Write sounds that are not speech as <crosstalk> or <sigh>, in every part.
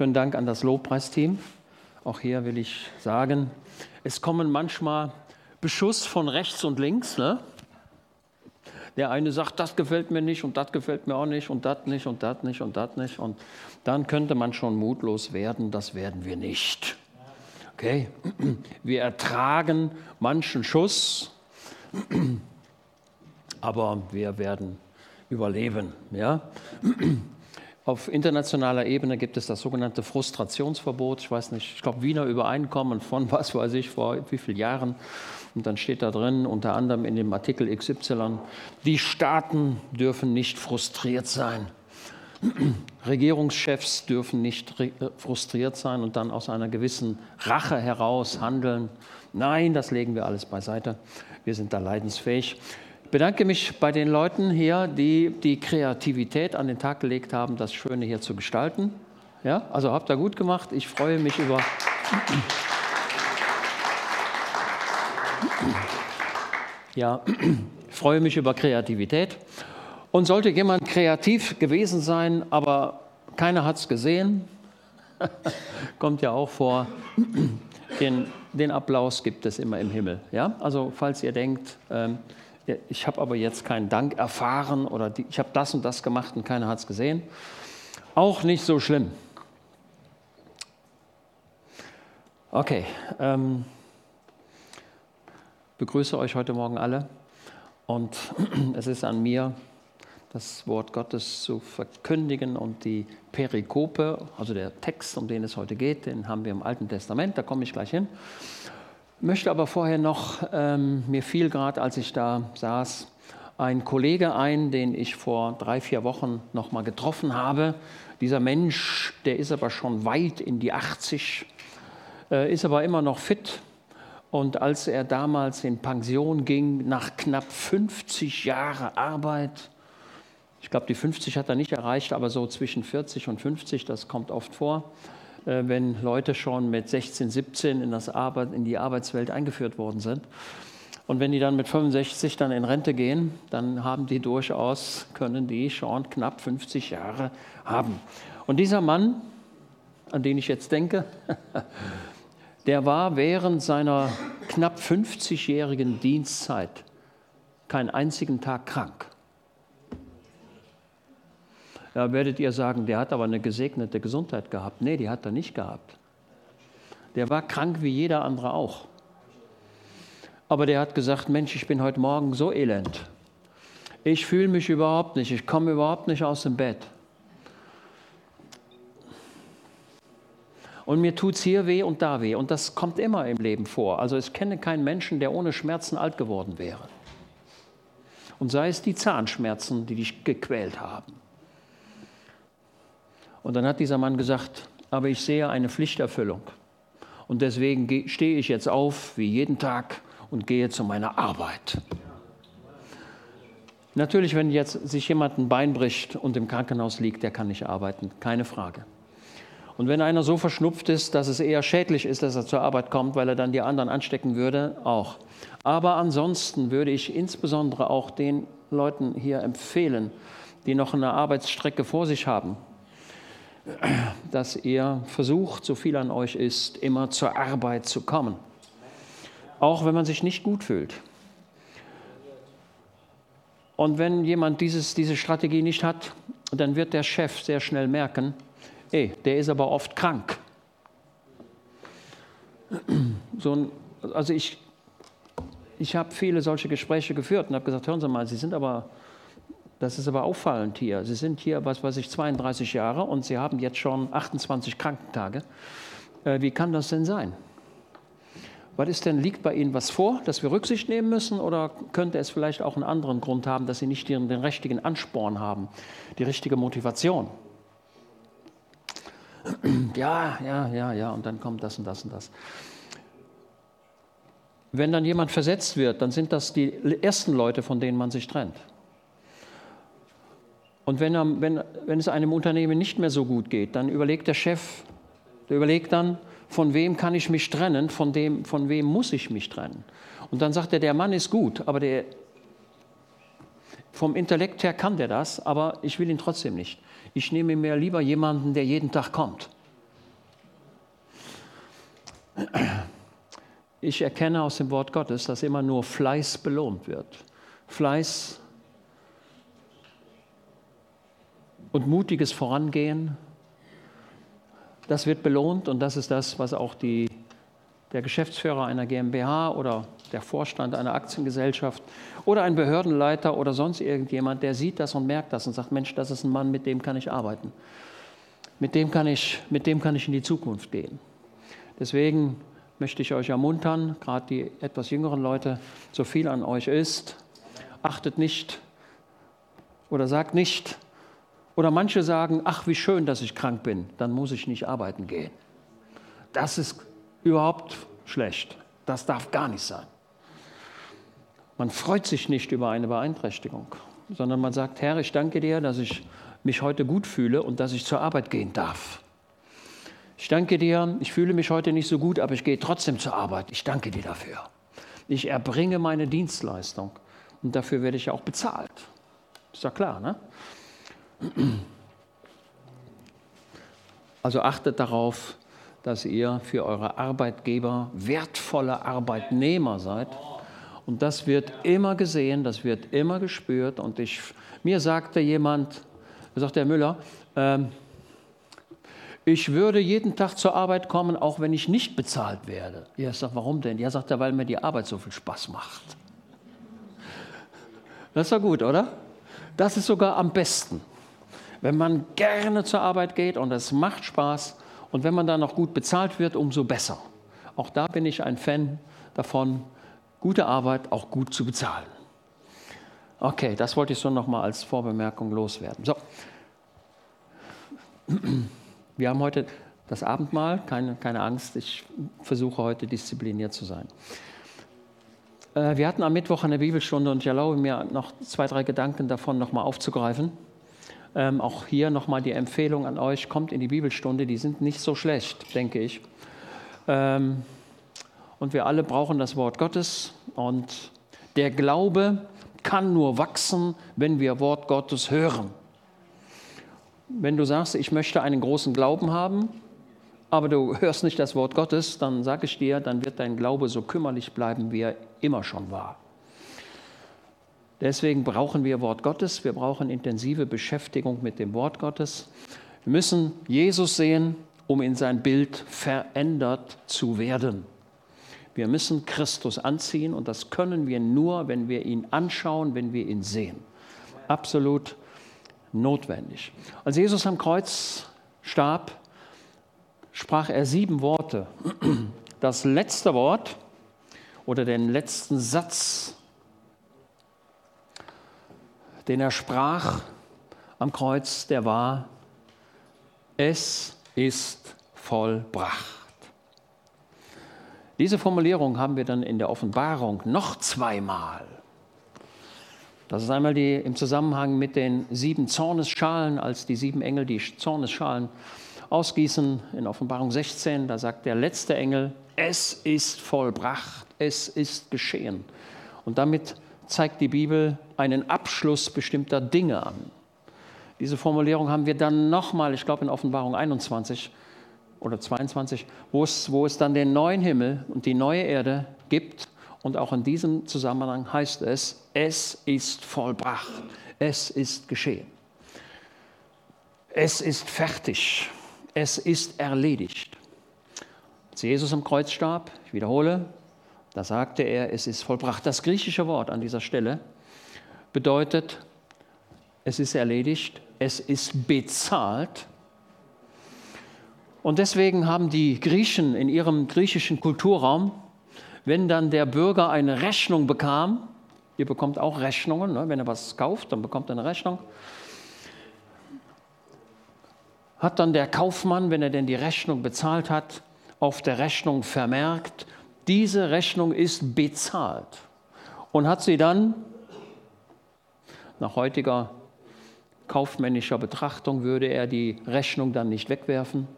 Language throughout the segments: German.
Schönen Dank an das Lobpreisteam. Auch hier will ich sagen, es kommen manchmal Beschuss von rechts und links. Ne? Der eine sagt, das gefällt mir nicht und das gefällt mir auch nicht und das nicht und das nicht und das nicht. Und dann könnte man schon mutlos werden, das werden wir nicht. Okay? Wir ertragen manchen Schuss, aber wir werden überleben. Ja? Auf internationaler Ebene gibt es das sogenannte Frustrationsverbot. Ich weiß nicht, ich glaube Wiener Übereinkommen von was weiß ich vor wie vielen Jahren. Und dann steht da drin, unter anderem in dem Artikel XY, die Staaten dürfen nicht frustriert sein. <clears throat> Regierungschefs dürfen nicht äh, frustriert sein und dann aus einer gewissen Rache heraus handeln. Nein, das legen wir alles beiseite. Wir sind da leidensfähig. Bedanke mich bei den Leuten hier, die die Kreativität an den Tag gelegt haben, das Schöne hier zu gestalten. Ja, also habt ihr gut gemacht. Ich freue mich über. Ja, ich freue mich über Kreativität. Und sollte jemand kreativ gewesen sein, aber keiner hat es gesehen, <laughs> kommt ja auch vor, den, den, Applaus gibt es immer im Himmel. Ja? Also falls ihr denkt, ähm, ich habe aber jetzt keinen Dank erfahren oder die, ich habe das und das gemacht und keiner hat es gesehen, auch nicht so schlimm. Okay, ähm, begrüße euch heute Morgen alle und <clears throat> es ist an mir, das Wort Gottes zu verkündigen und die Perikope, also der Text, um den es heute geht, den haben wir im Alten Testament, da komme ich gleich hin. Möchte aber vorher noch, ähm, mir fiel gerade, als ich da saß, ein Kollege ein, den ich vor drei, vier Wochen noch mal getroffen habe. Dieser Mensch, der ist aber schon weit in die 80, äh, ist aber immer noch fit. Und als er damals in Pension ging, nach knapp 50 Jahren Arbeit, ich glaube, die 50 hat er nicht erreicht, aber so zwischen 40 und 50, das kommt oft vor, wenn Leute schon mit 16, 17 in, Arbeit, in die Arbeitswelt eingeführt worden sind. Und wenn die dann mit 65 dann in Rente gehen, dann haben die durchaus, können die schon knapp 50 Jahre haben. Und dieser Mann, an den ich jetzt denke, <laughs> der war während seiner knapp 50-jährigen Dienstzeit keinen einzigen Tag krank. Da werdet ihr sagen, der hat aber eine gesegnete Gesundheit gehabt. Nee, die hat er nicht gehabt. Der war krank wie jeder andere auch. Aber der hat gesagt, Mensch, ich bin heute Morgen so elend. Ich fühle mich überhaupt nicht, ich komme überhaupt nicht aus dem Bett. Und mir tut es hier weh und da weh. Und das kommt immer im Leben vor. Also ich kenne keinen Menschen, der ohne Schmerzen alt geworden wäre. Und sei es die Zahnschmerzen, die dich gequält haben. Und dann hat dieser Mann gesagt, aber ich sehe eine Pflichterfüllung. Und deswegen stehe ich jetzt auf, wie jeden Tag, und gehe zu meiner Arbeit. Natürlich, wenn jetzt sich jemand ein Bein bricht und im Krankenhaus liegt, der kann nicht arbeiten, keine Frage. Und wenn einer so verschnupft ist, dass es eher schädlich ist, dass er zur Arbeit kommt, weil er dann die anderen anstecken würde, auch. Aber ansonsten würde ich insbesondere auch den Leuten hier empfehlen, die noch eine Arbeitsstrecke vor sich haben, dass ihr versucht, so viel an euch ist, immer zur Arbeit zu kommen. Auch wenn man sich nicht gut fühlt. Und wenn jemand dieses, diese Strategie nicht hat, dann wird der Chef sehr schnell merken, ey, der ist aber oft krank. So ein, also ich, ich habe viele solche Gespräche geführt und habe gesagt, hören Sie mal, Sie sind aber das ist aber auffallend hier. Sie sind hier, was weiß ich, 32 Jahre und Sie haben jetzt schon 28 Krankentage. Äh, wie kann das denn sein? Was ist denn, liegt bei Ihnen was vor, dass wir Rücksicht nehmen müssen oder könnte es vielleicht auch einen anderen Grund haben, dass Sie nicht den, den richtigen Ansporn haben, die richtige Motivation? <clears throat> Ja, ja, ja, ja, und dann kommt das und das und das. Wenn dann jemand versetzt wird, dann sind das die ersten Leute, von denen man sich trennt. Und wenn, er, wenn, wenn es einem Unternehmen nicht mehr so gut geht, dann überlegt der Chef, der überlegt dann, von wem kann ich mich trennen, von, dem, von wem muss ich mich trennen. Und dann sagt er, der Mann ist gut, aber der, vom Intellekt her kann der das, aber ich will ihn trotzdem nicht. Ich nehme mir lieber jemanden, der jeden Tag kommt. Ich erkenne aus dem Wort Gottes, dass immer nur Fleiß belohnt wird. Fleiß und mutiges Vorangehen, das wird belohnt und das ist das, was auch die, der Geschäftsführer einer GmbH oder der Vorstand einer Aktiengesellschaft oder ein Behördenleiter oder sonst irgendjemand, der sieht das und merkt das und sagt, Mensch, das ist ein Mann, mit dem kann ich arbeiten. Mit dem kann ich, mit dem kann ich in die Zukunft gehen. Deswegen möchte ich euch ermuntern, gerade die etwas jüngeren Leute, so viel an euch ist, achtet nicht oder sagt nicht, oder manche sagen, ach, wie schön, dass ich krank bin, dann muss ich nicht arbeiten gehen. Das ist überhaupt schlecht. Das darf gar nicht sein. Man freut sich nicht über eine Beeinträchtigung, sondern man sagt, Herr, ich danke dir, dass ich mich heute gut fühle und dass ich zur Arbeit gehen darf. Ich danke dir, ich fühle mich heute nicht so gut, aber ich gehe trotzdem zur Arbeit. Ich danke dir dafür. Ich erbringe meine Dienstleistung und dafür werde ich auch bezahlt. Ist ja klar, ne? Also achtet darauf, dass ihr für eure Arbeitgeber wertvolle Arbeitnehmer seid. Und das wird immer gesehen, das wird immer gespürt. Und ich, mir sagte jemand, sagt der Müller, ähm, ich würde jeden Tag zur Arbeit kommen, auch wenn ich nicht bezahlt werde. Ja, ich sage, warum denn? Ja, sagt er, weil mir die Arbeit so viel Spaß macht. Das ist doch gut, oder? Das ist sogar am besten. Wenn man gerne zur Arbeit geht und es macht Spaß und wenn man dann noch gut bezahlt wird, umso besser. Auch da bin ich ein Fan davon, gute Arbeit auch gut zu bezahlen. Okay, das wollte ich so nochmal als Vorbemerkung loswerden. So. Wir haben heute das Abendmahl, keine, keine Angst, ich versuche heute diszipliniert zu sein. Äh, wir hatten am Mittwoch eine Bibelstunde und ich erlaube mir noch zwei, drei Gedanken davon nochmal aufzugreifen. Ähm, auch hier nochmal die Empfehlung an euch, kommt in die Bibelstunde, die sind nicht so schlecht, denke ich. Ähm, und wir alle brauchen das Wort Gottes und der Glaube kann nur wachsen, wenn wir Wort Gottes hören. Wenn du sagst, ich möchte einen großen Glauben haben, aber du <laughs> hörst nicht das Wort Gottes, dann sage ich dir, dann wird dein Glaube so kümmerlich bleiben, wie er immer schon war. Deswegen brauchen wir Wort Gottes, wir brauchen intensive Beschäftigung mit dem Wort Gottes. Wir müssen Jesus sehen, um in sein Bild verändert zu werden. Wir müssen Christus anziehen und das können wir nur, wenn wir ihn anschauen, wenn wir ihn sehen. Absolut notwendig. Als Jesus am Kreuz starb, sprach er sieben Worte. Das letzte Wort oder den letzten Satz den er sprach am Kreuz, der war, es ist vollbracht. Diese Formulierung haben wir dann in der Offenbarung noch zweimal. Das ist einmal die im Zusammenhang mit den sieben Zornesschalen, als die sieben Engel die Zornesschalen ausgießen in Offenbarung 16. Da sagt der letzte Engel, es ist vollbracht, es ist geschehen. Und damit zeigt die Bibel einen Abschluss bestimmter Dinge an. Diese Formulierung haben wir dann nochmal, ich glaube in Offenbarung 21 oder 22, wo es, wo es dann den neuen Himmel und die neue Erde gibt. Und auch in diesem Zusammenhang heißt es, es ist vollbracht, es ist geschehen. Es ist fertig, es ist erledigt. Als Jesus am Kreuz starb, ich wiederhole, da sagte er, es ist vollbracht. Das griechische Wort an dieser Stelle bedeutet, es ist erledigt, es ist bezahlt. Und deswegen haben die Griechen in ihrem griechischen Kulturraum, wenn dann der Bürger eine Rechnung bekam, ihr bekommt auch Rechnungen, ne? wenn er was kauft, dann bekommt er eine Rechnung, hat dann der Kaufmann, wenn er denn die Rechnung bezahlt hat, auf der Rechnung vermerkt, diese Rechnung ist bezahlt. Und hat sie dann nach heutiger kaufmännischer Betrachtung würde er die Rechnung dann nicht wegwerfen,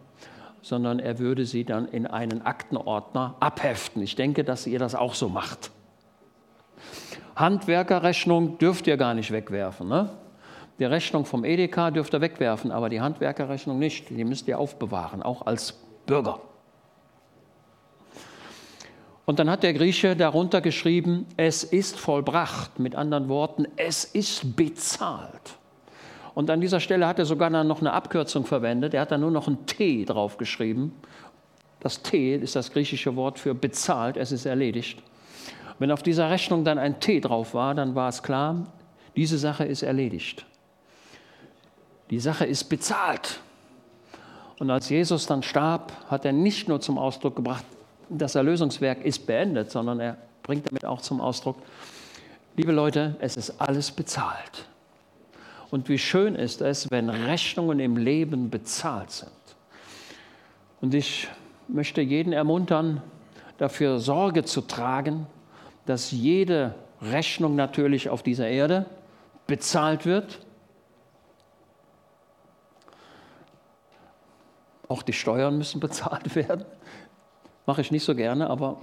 sondern er würde sie dann in einen Aktenordner abheften. Ich denke, dass ihr das auch so macht. Handwerkerrechnung dürft ihr gar nicht wegwerfen. Ne? Die Rechnung vom Edeka dürft ihr wegwerfen, aber die Handwerkerrechnung nicht. Die müsst ihr aufbewahren, auch als Bürger. Und dann hat der Grieche darunter geschrieben, es ist vollbracht. Mit anderen Worten, es ist bezahlt. Und an dieser Stelle hat er sogar noch eine Abkürzung verwendet. Er hat da nur noch ein T draufgeschrieben. Das T ist das griechische Wort für bezahlt, es ist erledigt. Wenn auf dieser Rechnung dann ein T drauf war, dann war es klar, diese Sache ist erledigt. Die Sache ist bezahlt. Und als Jesus dann starb, hat er nicht nur zum Ausdruck gebracht, das Erlösungswerk ist beendet, sondern er bringt damit auch zum Ausdruck, liebe Leute, es ist alles bezahlt. Und wie schön ist es, wenn Rechnungen im Leben bezahlt sind. Und ich möchte jeden ermuntern, dafür Sorge zu tragen, dass jede Rechnung natürlich auf dieser Erde bezahlt wird. Auch die Steuern müssen <laughs> bezahlt werden. Mache ich nicht so gerne, aber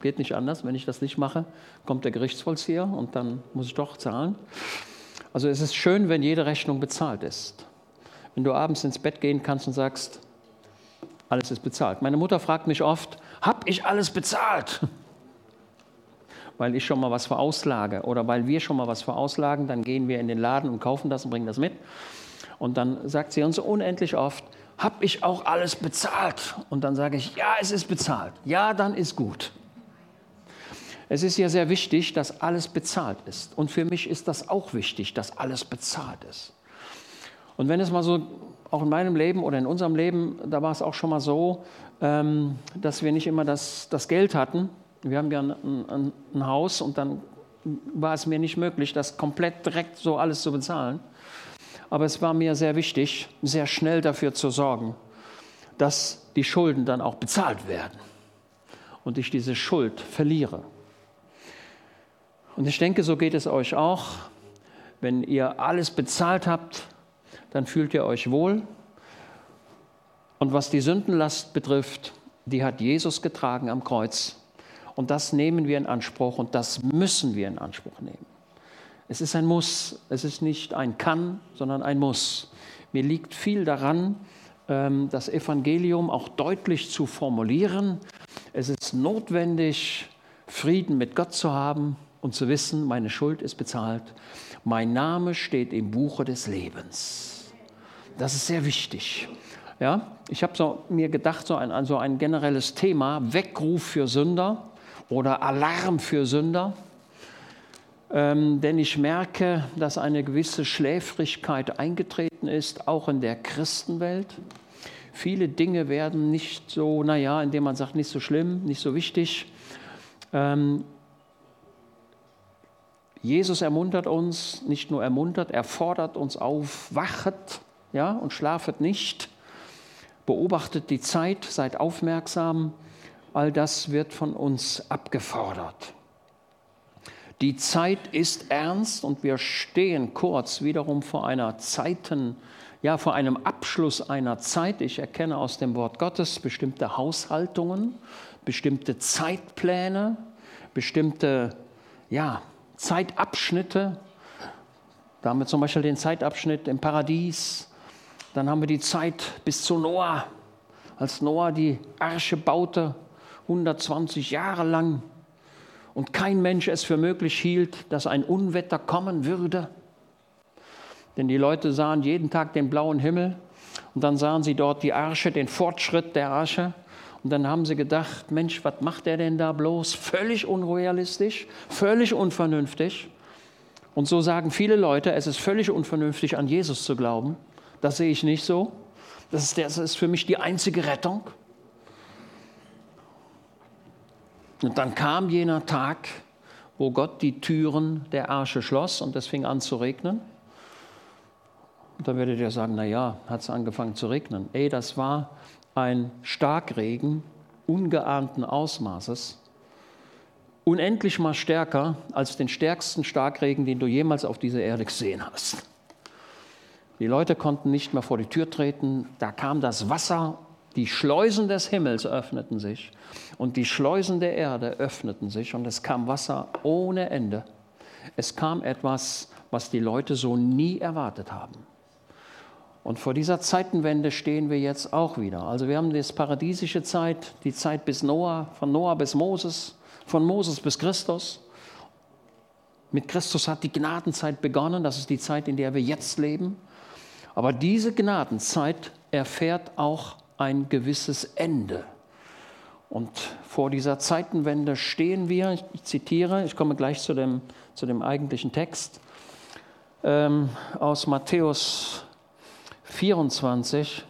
geht nicht anders. Wenn ich das nicht mache, kommt der Gerichtsvollzieher und dann muss ich doch zahlen. Also es ist schön, wenn jede Rechnung bezahlt ist. Wenn du abends ins Bett gehen kannst und sagst, alles ist bezahlt. Meine Mutter fragt mich oft, habe ich alles bezahlt? <laughs> Weil ich schon mal was verauslage oder weil wir schon mal was verauslagen, dann gehen wir in den Laden und kaufen das und bringen das mit. Und dann sagt sie uns unendlich oft, habe ich auch alles bezahlt? Und dann sage ich, ja, es ist bezahlt. Ja, dann ist gut. Es ist ja sehr wichtig, dass alles bezahlt ist. Und für mich ist das auch wichtig, dass alles bezahlt ist. Und wenn es mal so, auch in meinem Leben oder in unserem Leben, da war es auch schon mal so, ähm, dass wir nicht immer das, das Geld hatten. Wir haben ja ein, ein, ein Haus und dann war es mir nicht möglich, das komplett direkt so alles zu bezahlen. Aber es war mir sehr wichtig, sehr schnell dafür zu sorgen, dass die Schulden dann auch bezahlt werden und ich diese Schuld verliere. Und ich denke, so geht es euch auch. Wenn ihr alles bezahlt habt, dann fühlt ihr euch wohl. Und was die Sündenlast betrifft, die hat Jesus getragen am Kreuz. Und das nehmen wir in Anspruch und das müssen wir in Anspruch nehmen. Es ist ein Muss, es ist nicht ein Kann, sondern ein Muss. Mir liegt viel daran, ähm, das Evangelium auch deutlich zu formulieren. Es ist notwendig, Frieden mit Gott zu haben und zu wissen, meine Schuld ist bezahlt. Mein Name steht im Buche des Lebens. Das ist sehr wichtig. Ja, ich habe so, mir gedacht, so ein, also ein generelles Thema, Weckruf für Sünder oder Alarm für Sünder ähm, denn ich merke, dass eine gewisse Schläfrigkeit eingetreten ist, auch in der Christenwelt. Viele Dinge werden nicht so, naja, indem man sagt, nicht so schlimm, nicht so wichtig. Ähm, Jesus ermuntert uns, nicht nur ermuntert, er fordert uns auf, wachet ja, und schlafet nicht, beobachtet die Zeit, seid aufmerksam, all das wird von uns abgefordert. Die Zeit ist ernst und wir stehen kurz wiederum vor einer Zeiten, ja, vor einem Abschluss einer Zeit. Ich erkenne aus dem Wort Gottes bestimmte Haushaltungen, bestimmte Zeitpläne, bestimmte, ja, Zeitabschnitte. Da haben wir zum Beispiel den Zeitabschnitt im Paradies. Dann haben wir die Zeit bis zu Noah, als Noah die Arche baute, 120 Jahre lang und kein Mensch es für möglich hielt, dass ein Unwetter kommen würde. Denn die Leute sahen jeden Tag den blauen Himmel und dann sahen sie dort die Arche, den Fortschritt der Arche. Und dann haben sie gedacht, Mensch, was macht er denn da bloß? Völlig unrealistisch, völlig unvernünftig. Und so sagen viele Leute, es ist völlig unvernünftig, an Jesus zu glauben. Das sehe ich nicht so. Das ist, das ist für mich die einzige Rettung. Und dann kam jener Tag, wo Gott die Türen der Arche schloss und es fing an zu regnen. Und dann werdet ihr sagen, na ja, hat es angefangen zu regnen. Ey, das war ein Starkregen ungeahnten Ausmaßes, unendlich mal stärker als den stärksten Starkregen, den du jemals auf dieser Erde gesehen hast. Die Leute konnten nicht mehr vor die Tür treten, da kam das Wasser die Schleusen des Himmels öffneten sich und die Schleusen der Erde öffneten sich und es kam Wasser ohne Ende. Es kam etwas, was die Leute so nie erwartet haben. Und vor dieser Zeitenwende stehen wir jetzt auch wieder. Also wir haben das paradiesische Zeit, die Zeit bis Noah, von Noah bis Moses, von Moses bis Christus. Mit Christus hat die Gnadenzeit begonnen, das ist die Zeit, in der wir jetzt leben. Aber diese Gnadenzeit erfährt auch ein gewisses Ende. Und vor dieser Zeitenwende stehen wir, ich zitiere, ich komme gleich zu dem, zu dem eigentlichen Text, ähm, aus Matthäus 24,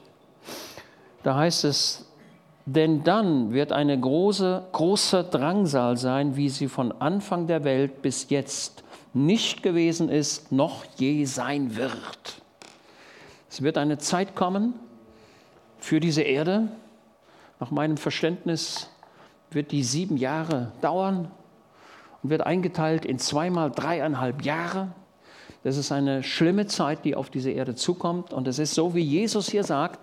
da heißt es, denn dann wird eine große, große Drangsal sein, wie sie von Anfang der Welt bis jetzt nicht gewesen ist, noch je sein wird. Es wird eine Zeit kommen für diese Erde. Nach meinem Verständnis wird die sieben Jahre dauern und wird eingeteilt in zweimal dreieinhalb Jahre. Das ist eine schlimme Zeit, die auf diese Erde zukommt. Und es ist so, wie Jesus hier sagt,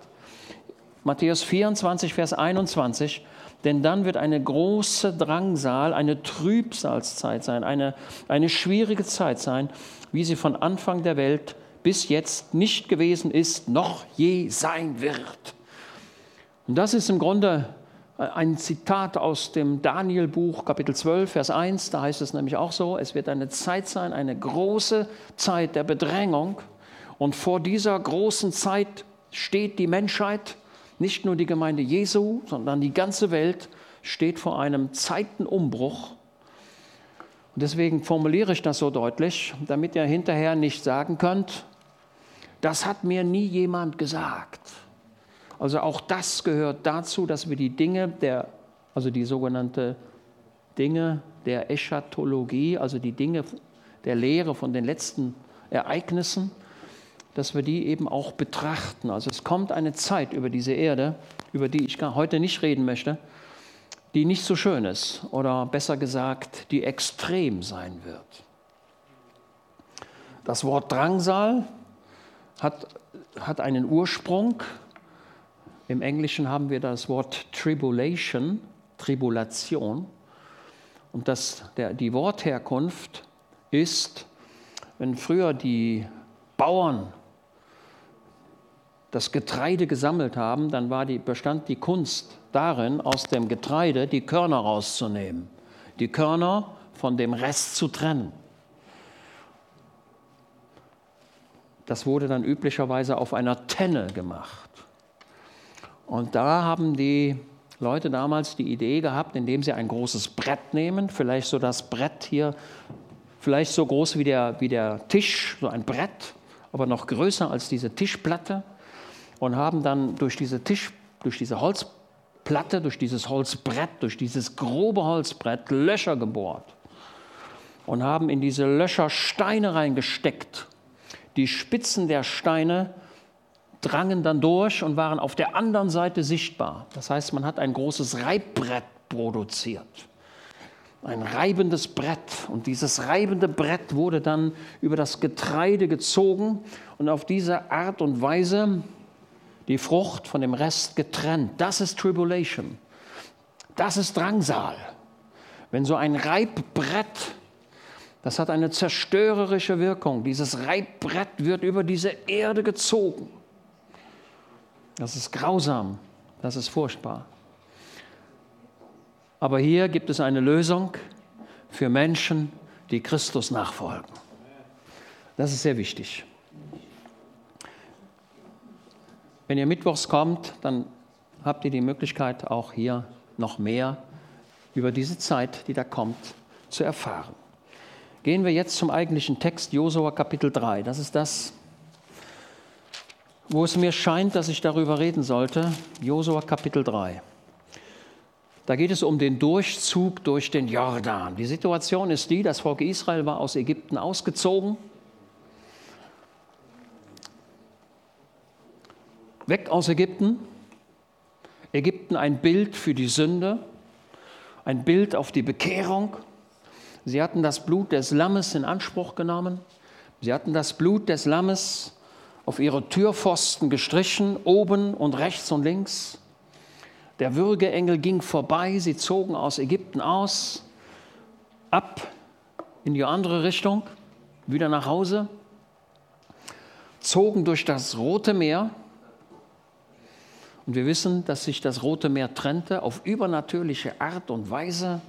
Matthäus 24, Vers 21, denn dann wird eine große Drangsal, eine Trübsalzeit sein, eine, eine schwierige Zeit sein, wie sie von Anfang der Welt bis jetzt nicht gewesen ist, noch je sein wird. Und das ist im Grunde ein Zitat aus dem Daniel-Buch, Kapitel 12, Vers 1. Da heißt es nämlich auch so: Es wird eine Zeit sein, eine große Zeit der Bedrängung. Und vor dieser großen Zeit steht die Menschheit, nicht nur die Gemeinde Jesu, sondern die ganze Welt steht vor einem Zeitenumbruch. Und deswegen formuliere ich das so deutlich, damit ihr hinterher nicht sagen könnt, das hat mir nie jemand gesagt. Also auch das gehört dazu, dass wir die Dinge der, also die sogenannte Dinge der Eschatologie, also die Dinge der Lehre von den letzten Ereignissen, dass wir die eben auch betrachten. Also es kommt eine Zeit über diese Erde, über die ich heute nicht reden möchte, die nicht so schön ist oder besser gesagt, die extrem sein wird. Das Wort Drangsal hat, hat einen Ursprung im Englischen haben wir das Wort Tribulation, Tribulation. Und das, der, die Wortherkunft ist, wenn früher die Bauern das Getreide gesammelt haben, dann war die, bestand die Kunst darin, aus dem Getreide die Körner rauszunehmen, die Körner von dem Rest zu trennen. Das wurde dann üblicherweise auf einer Tenne gemacht. Und da haben die Leute damals die Idee gehabt, indem sie ein großes Brett nehmen, vielleicht so das Brett hier, vielleicht so groß wie der, wie der Tisch, so ein Brett, aber noch größer als diese Tischplatte, und haben dann durch diese Tisch, durch diese Holzplatte, durch dieses Holzbrett, durch dieses grobe Holzbrett Löcher gebohrt und haben in diese Löcher Steine reingesteckt. Die Spitzen der Steine drangen dann durch und waren auf der anderen Seite sichtbar. Das heißt, man hat ein großes Reibbrett produziert. Ein reibendes Brett. Und dieses reibende Brett wurde dann über das Getreide gezogen und auf diese Art und Weise die Frucht von dem Rest getrennt. Das ist Tribulation. Das ist Drangsal. Wenn so ein Reibbrett, das hat eine zerstörerische Wirkung, dieses Reibbrett wird über diese Erde gezogen. Das ist grausam, das ist furchtbar. Aber hier gibt es eine Lösung für Menschen, die Christus nachfolgen. Das ist sehr wichtig. Wenn ihr mittwochs kommt, dann habt ihr die Möglichkeit, auch hier noch mehr über diese Zeit, die da kommt, zu erfahren. Gehen wir jetzt zum eigentlichen Text, Josua Kapitel 3. Das ist das, wo es mir scheint, dass ich darüber reden sollte, Josua Kapitel 3. Da geht es um den Durchzug durch den Jordan. Die Situation ist die, das Volk Israel war aus Ägypten ausgezogen, weg aus Ägypten. Ägypten ein Bild für die Sünde, ein Bild auf die Bekehrung. Sie hatten das Blut des Lammes in Anspruch genommen. Sie hatten das Blut des Lammes auf ihre Türpfosten gestrichen, oben und rechts und links. Der Würgeengel ging vorbei, sie zogen aus Ägypten aus, ab in die andere Richtung, wieder nach Hause. zogen durch das Rote Meer. Und wir wissen, dass sich das Rote Meer trennte auf übernatürliche Art und Weise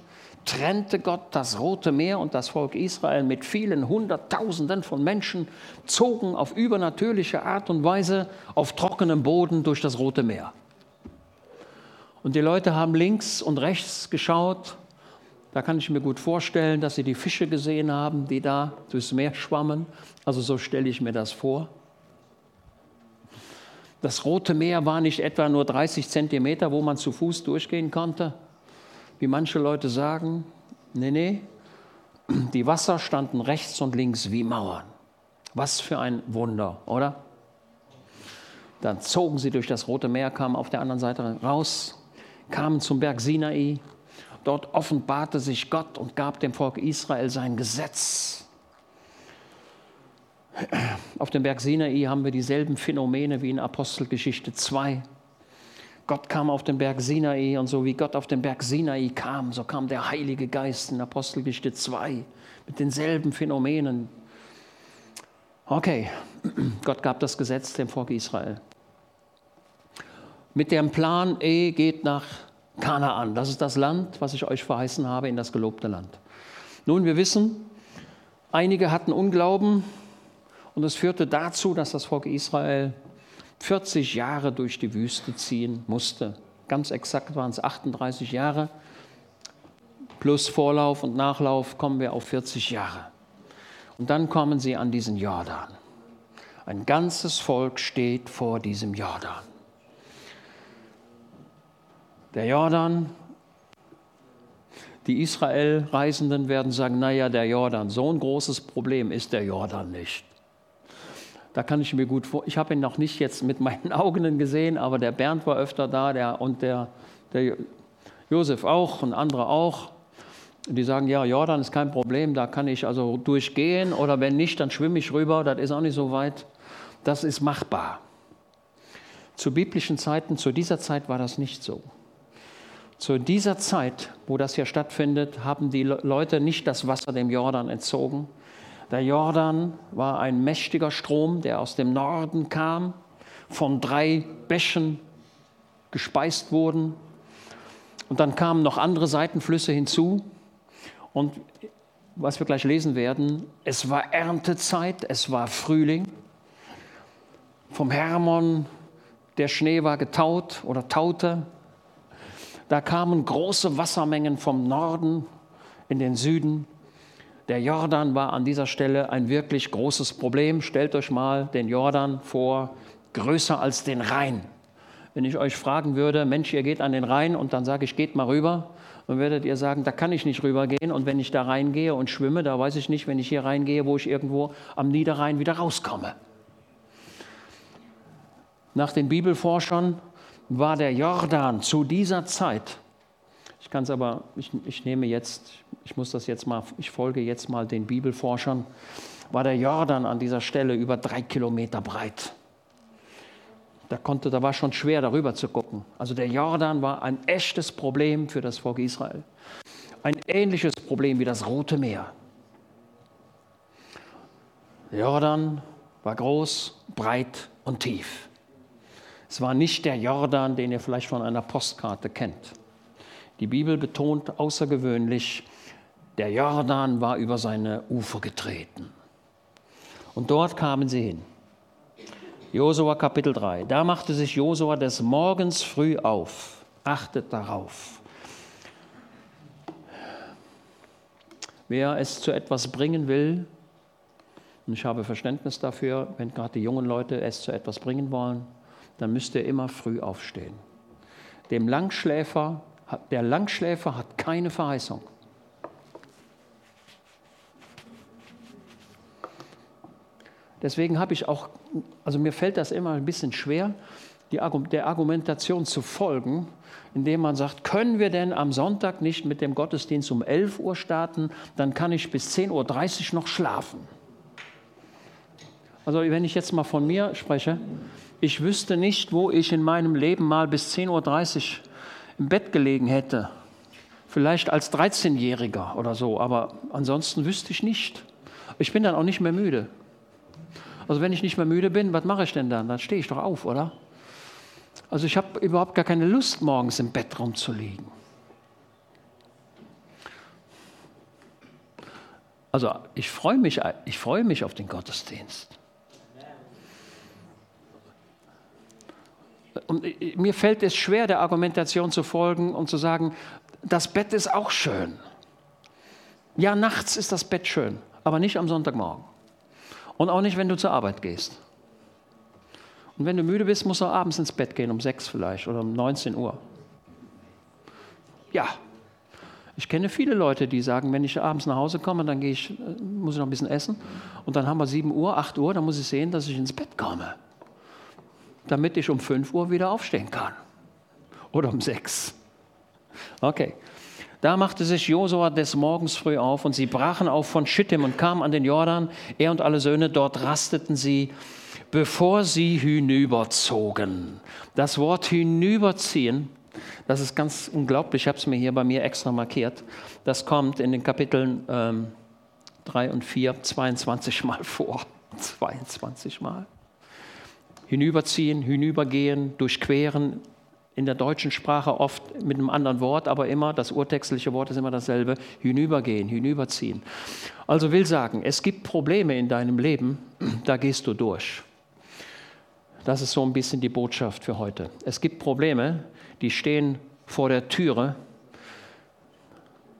trennte Gott das Rote Meer und das Volk Israel mit vielen Hunderttausenden von Menschen, zogen auf übernatürliche Art und Weise auf trockenem Boden durch das Rote Meer. Und die Leute haben links und rechts geschaut. Da kann ich mir gut vorstellen, dass sie die Fische gesehen haben, die da durchs Meer schwammen. Also so stelle ich mir das vor. Das Rote Meer war nicht etwa nur 30 Zentimeter, wo man zu Fuß durchgehen konnte, wie manche Leute sagen. Nee, nee, die Wasser standen rechts und links wie Mauern. Was für ein Wunder, oder? Dann zogen sie durch das Rote Meer, kamen auf der anderen Seite raus, kamen zum Berg Sinai. Dort offenbarte sich Gott und gab dem Volk Israel sein Gesetz. Auf dem Berg Sinai haben wir dieselben Phänomene wie in Apostelgeschichte 2. Gott kam auf den Berg Sinai und so wie Gott auf den Berg Sinai kam, so kam der Heilige Geist in Apostelgeschichte 2 mit denselben Phänomenen. Okay, <clears throat> Gott gab das Gesetz dem Volk Israel mit dem Plan, E geht nach Kanaan. Das ist das Land, was ich euch verheißen habe, in das gelobte Land. Nun, wir wissen, einige hatten Unglauben und es führte dazu, dass das Volk Israel 40 Jahre durch die Wüste ziehen musste. Ganz exakt waren es 38 Jahre. Plus Vorlauf und Nachlauf kommen wir auf 40 Jahre. Und dann kommen sie an diesen Jordan. Ein ganzes Volk steht vor diesem Jordan. Der Jordan, die Israel-Reisenden werden sagen, naja, der Jordan, so ein großes Problem ist der Jordan nicht. Da kann ich mir gut vor. Ich habe ihn noch nicht jetzt mit meinen <laughs> Augen gesehen, aber der Bernd war öfter da der, und der, der Josef auch und andere auch. Die sagen, ja, Jordan ist kein Problem, da kann ich also durchgehen oder wenn nicht, dann schwimme ich rüber, das ist auch nicht so weit. Das ist machbar. Zu biblischen Zeiten, zu dieser Zeit war das nicht so. Zu dieser Zeit, wo das hier stattfindet, haben die Leute nicht das Wasser dem Jordan entzogen. Der Jordan war ein mächtiger Strom, der aus dem Norden kam, von drei Bächen gespeist wurden. Und dann kamen noch andere Seitenflüsse hinzu. Und was wir gleich lesen werden, es war Erntezeit, es war Frühling. Vom Hermon, der Schnee war getaut oder taute. Da kamen große Wassermengen vom Norden in den Süden. Der Jordan war an dieser Stelle ein wirklich großes Problem. Stellt euch mal den Jordan vor, größer als den Rhein. Wenn ich euch fragen würde, Mensch, ihr geht an den Rhein und dann sage ich, geht mal rüber, dann werdet ihr sagen, da kann ich nicht rübergehen. Und wenn ich da reingehe und schwimme, da weiß ich nicht, wenn ich hier reingehe, wo ich irgendwo am Niederrhein wieder rauskomme. Nach den Bibelforschern war der Jordan zu dieser Zeit, ich kann es aber, ich, ich nehme jetzt, ich muss das jetzt mal, ich folge jetzt mal den Bibelforschern, war der Jordan an dieser Stelle über drei Kilometer breit. Da, konnte, da war schon schwer, darüber zu gucken. Also der Jordan war ein echtes Problem für das Volk Israel. Ein ähnliches Problem wie das Rote Meer. Der Jordan war groß, breit und tief. Es war nicht der Jordan, den ihr vielleicht von einer Postkarte kennt. Die Bibel betont außergewöhnlich, der Jordan war über seine Ufer getreten. Und dort kamen sie hin. Josua Kapitel 3. Da machte sich Josua des Morgens früh auf. Achtet darauf. Wer es zu etwas bringen will, und ich habe Verständnis dafür, wenn gerade die jungen Leute es zu etwas bringen wollen, dann müsst ihr immer früh aufstehen. Dem Langschläfer, der Langschläfer hat keine Verheißung. Deswegen habe ich auch, also mir fällt das immer ein bisschen schwer, die, der Argumentation zu folgen, indem man sagt, können wir denn am Sonntag nicht mit dem Gottesdienst um 11 Uhr starten, dann kann ich bis 10.30 Uhr noch schlafen. Also wenn ich jetzt mal von mir spreche, ich wüsste nicht, wo ich in meinem Leben mal bis 10.30 Uhr im Bett gelegen hätte. Vielleicht als 13-Jähriger oder so, aber ansonsten wüsste ich nicht. Ich bin dann auch nicht mehr müde. Also wenn ich nicht mehr müde bin, was mache ich denn dann? Dann stehe ich doch auf, oder? Also ich habe überhaupt gar keine Lust, morgens im Bett rumzuliegen. Also ich freue mich, ich freue mich auf den Gottesdienst. Und mir fällt es schwer, der Argumentation zu folgen und zu sagen, das Bett ist auch schön. Ja, nachts ist das Bett schön, aber nicht am Sonntagmorgen. Und auch nicht, wenn du zur Arbeit gehst. Und wenn du müde bist, musst du abends ins Bett gehen, um sechs vielleicht oder um 19 Uhr. Ja, ich kenne viele Leute, die sagen, wenn ich abends nach Hause komme, dann gehe ich, muss ich noch ein bisschen essen. Und dann haben wir 7 Uhr, 8 Uhr, dann muss ich sehen, dass ich ins Bett komme. Damit ich um 5 Uhr wieder aufstehen kann. Oder um 6. Okay. Da machte sich Josua des Morgens früh auf und sie brachen auf von Schittim und kamen an den Jordan, er und alle Söhne, dort rasteten sie, bevor sie hinüberzogen. Das Wort hinüberziehen, das ist ganz unglaublich, ich habe es mir hier bei mir extra markiert, das kommt in den Kapiteln ähm, 3 und 4 22 Mal vor. <laughs> 22 Mal. Hinüberziehen, hinübergehen, durchqueren, in der deutschen Sprache oft mit einem anderen Wort, aber immer, das urtextliche Wort ist immer dasselbe, hinübergehen, hinüberziehen. Also will sagen, es gibt Probleme in deinem Leben, <clears throat> da gehst du durch. Das ist so ein bisschen die Botschaft für heute. Es gibt Probleme, die stehen vor der Türe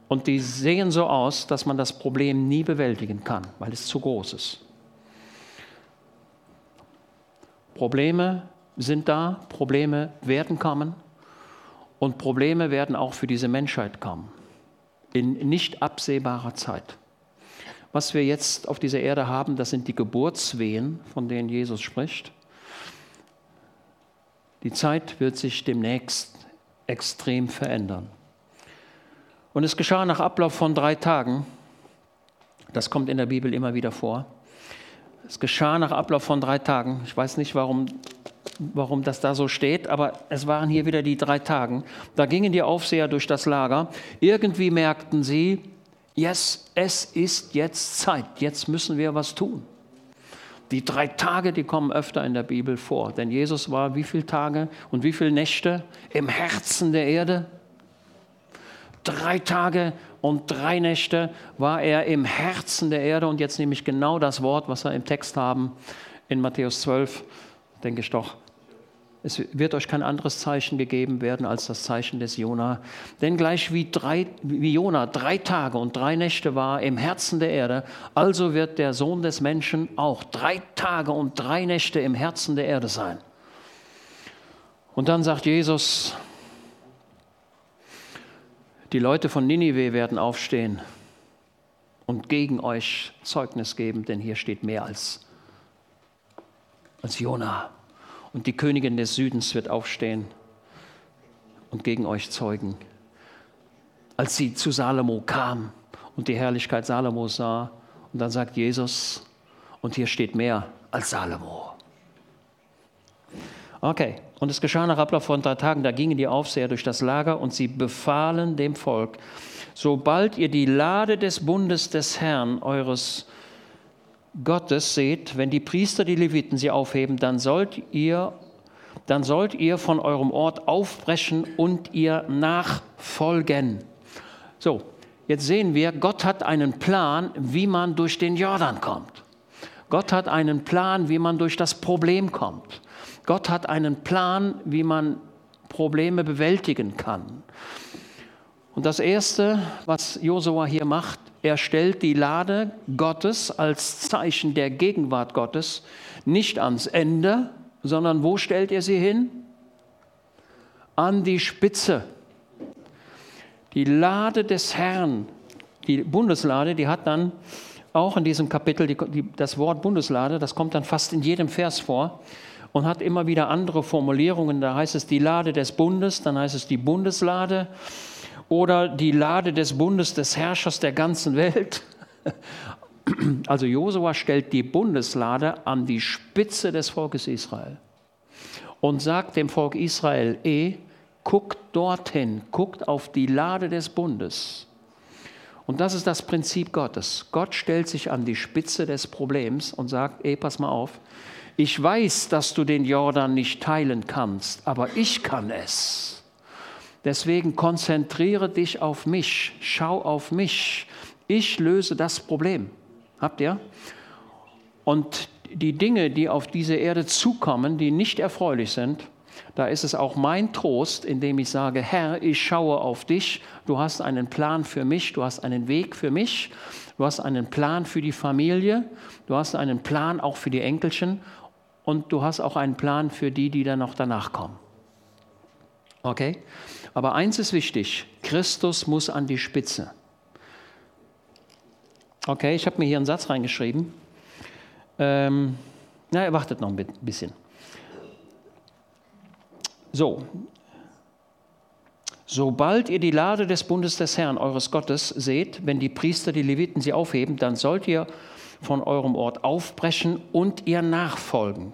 und die sehen so aus, dass man das Problem nie bewältigen kann, weil es zu groß ist. Probleme sind da, Probleme werden kommen und Probleme werden auch für diese Menschheit kommen. In nicht absehbarer Zeit. Was wir jetzt auf dieser Erde haben, das sind die Geburtswehen, von denen Jesus spricht. Die Zeit wird sich demnächst extrem verändern. Und es geschah nach Ablauf von drei Tagen, das kommt in der Bibel immer wieder vor, es geschah nach Ablauf von drei Tagen, ich weiß nicht, warum warum das da so steht, aber es waren hier wieder die drei Tagen. Da gingen die Aufseher durch das Lager. Irgendwie merkten sie, yes, es ist jetzt Zeit, jetzt müssen wir was tun. Die drei Tage, die kommen öfter in der Bibel vor, denn Jesus war wie viele Tage und wie viele Nächte im Herzen der Erde? Drei Tage und drei Nächte war er im Herzen der Erde und jetzt nehme ich genau das Wort, was wir im Text haben in Matthäus 12, denke ich doch, es wird euch kein anderes Zeichen gegeben werden als das Zeichen des Jona. Denn gleich wie, drei, wie Jona drei Tage und drei Nächte war im Herzen der Erde, also wird der Sohn des Menschen auch drei Tage und drei Nächte im Herzen der Erde sein. Und dann sagt Jesus, die Leute von Ninive werden aufstehen und gegen euch Zeugnis geben, denn hier steht mehr als, als Jona. Und die Königin des Südens wird aufstehen und gegen euch zeugen. Als sie zu Salomo kam und die Herrlichkeit Salomos sah, und dann sagt Jesus, und hier steht mehr als Salomo. Okay, und es geschah nach Ablauf von drei Tagen, da gingen die Aufseher durch das Lager und sie befahlen dem Volk, sobald ihr die Lade des Bundes des Herrn, eures Gottes seht, wenn die Priester, die Leviten sie aufheben, dann sollt ihr, dann sollt ihr von eurem Ort aufbrechen und ihr nachfolgen. So, jetzt sehen wir, Gott hat einen Plan, wie man durch den Jordan kommt. Gott hat einen Plan, wie man durch das Problem kommt. Gott hat einen Plan, wie man Probleme bewältigen kann. Und das Erste, was Josua hier macht, er stellt die Lade Gottes als Zeichen der Gegenwart Gottes nicht ans Ende, sondern wo stellt er sie hin? An die Spitze. Die Lade des Herrn, die Bundeslade, die hat dann auch in diesem Kapitel die, die, das Wort Bundeslade, das kommt dann fast in jedem Vers vor und hat immer wieder andere Formulierungen. Da heißt es die Lade des Bundes, dann heißt es die Bundeslade oder die Lade des Bundes des Herrschers der ganzen Welt. <laughs> Also Josua stellt die Bundeslade an die Spitze des Volkes Israel und sagt dem Volk Israel, eh, guckt dorthin, guckt auf die Lade des Bundes. Und das ist das Prinzip Gottes. Gott stellt sich an die Spitze des Problems und sagt, ey, pass mal auf, ich weiß, dass du den Jordan nicht teilen kannst, aber ich kann es. Deswegen konzentriere dich auf mich, schau auf mich. Ich löse das Problem. Habt ihr? Und die Dinge, die auf diese Erde zukommen, die nicht erfreulich sind, da ist es auch mein Trost, indem ich sage, Herr, ich schaue auf dich, du hast einen Plan für mich, du hast einen Weg für mich, du hast einen Plan für die Familie, du hast einen Plan auch für die Enkelchen und du hast auch einen Plan für die, die dann noch danach kommen. Okay? Aber eins ist wichtig, Christus muss an die Spitze. Okay, ich habe mir hier einen Satz reingeschrieben. Ähm, na, ihr wartet noch ein bisschen. So, sobald ihr die Lade des Bundes des Herrn, eures Gottes, seht, wenn die Priester, die Leviten sie aufheben, dann sollt ihr von eurem Ort aufbrechen und ihr nachfolgen.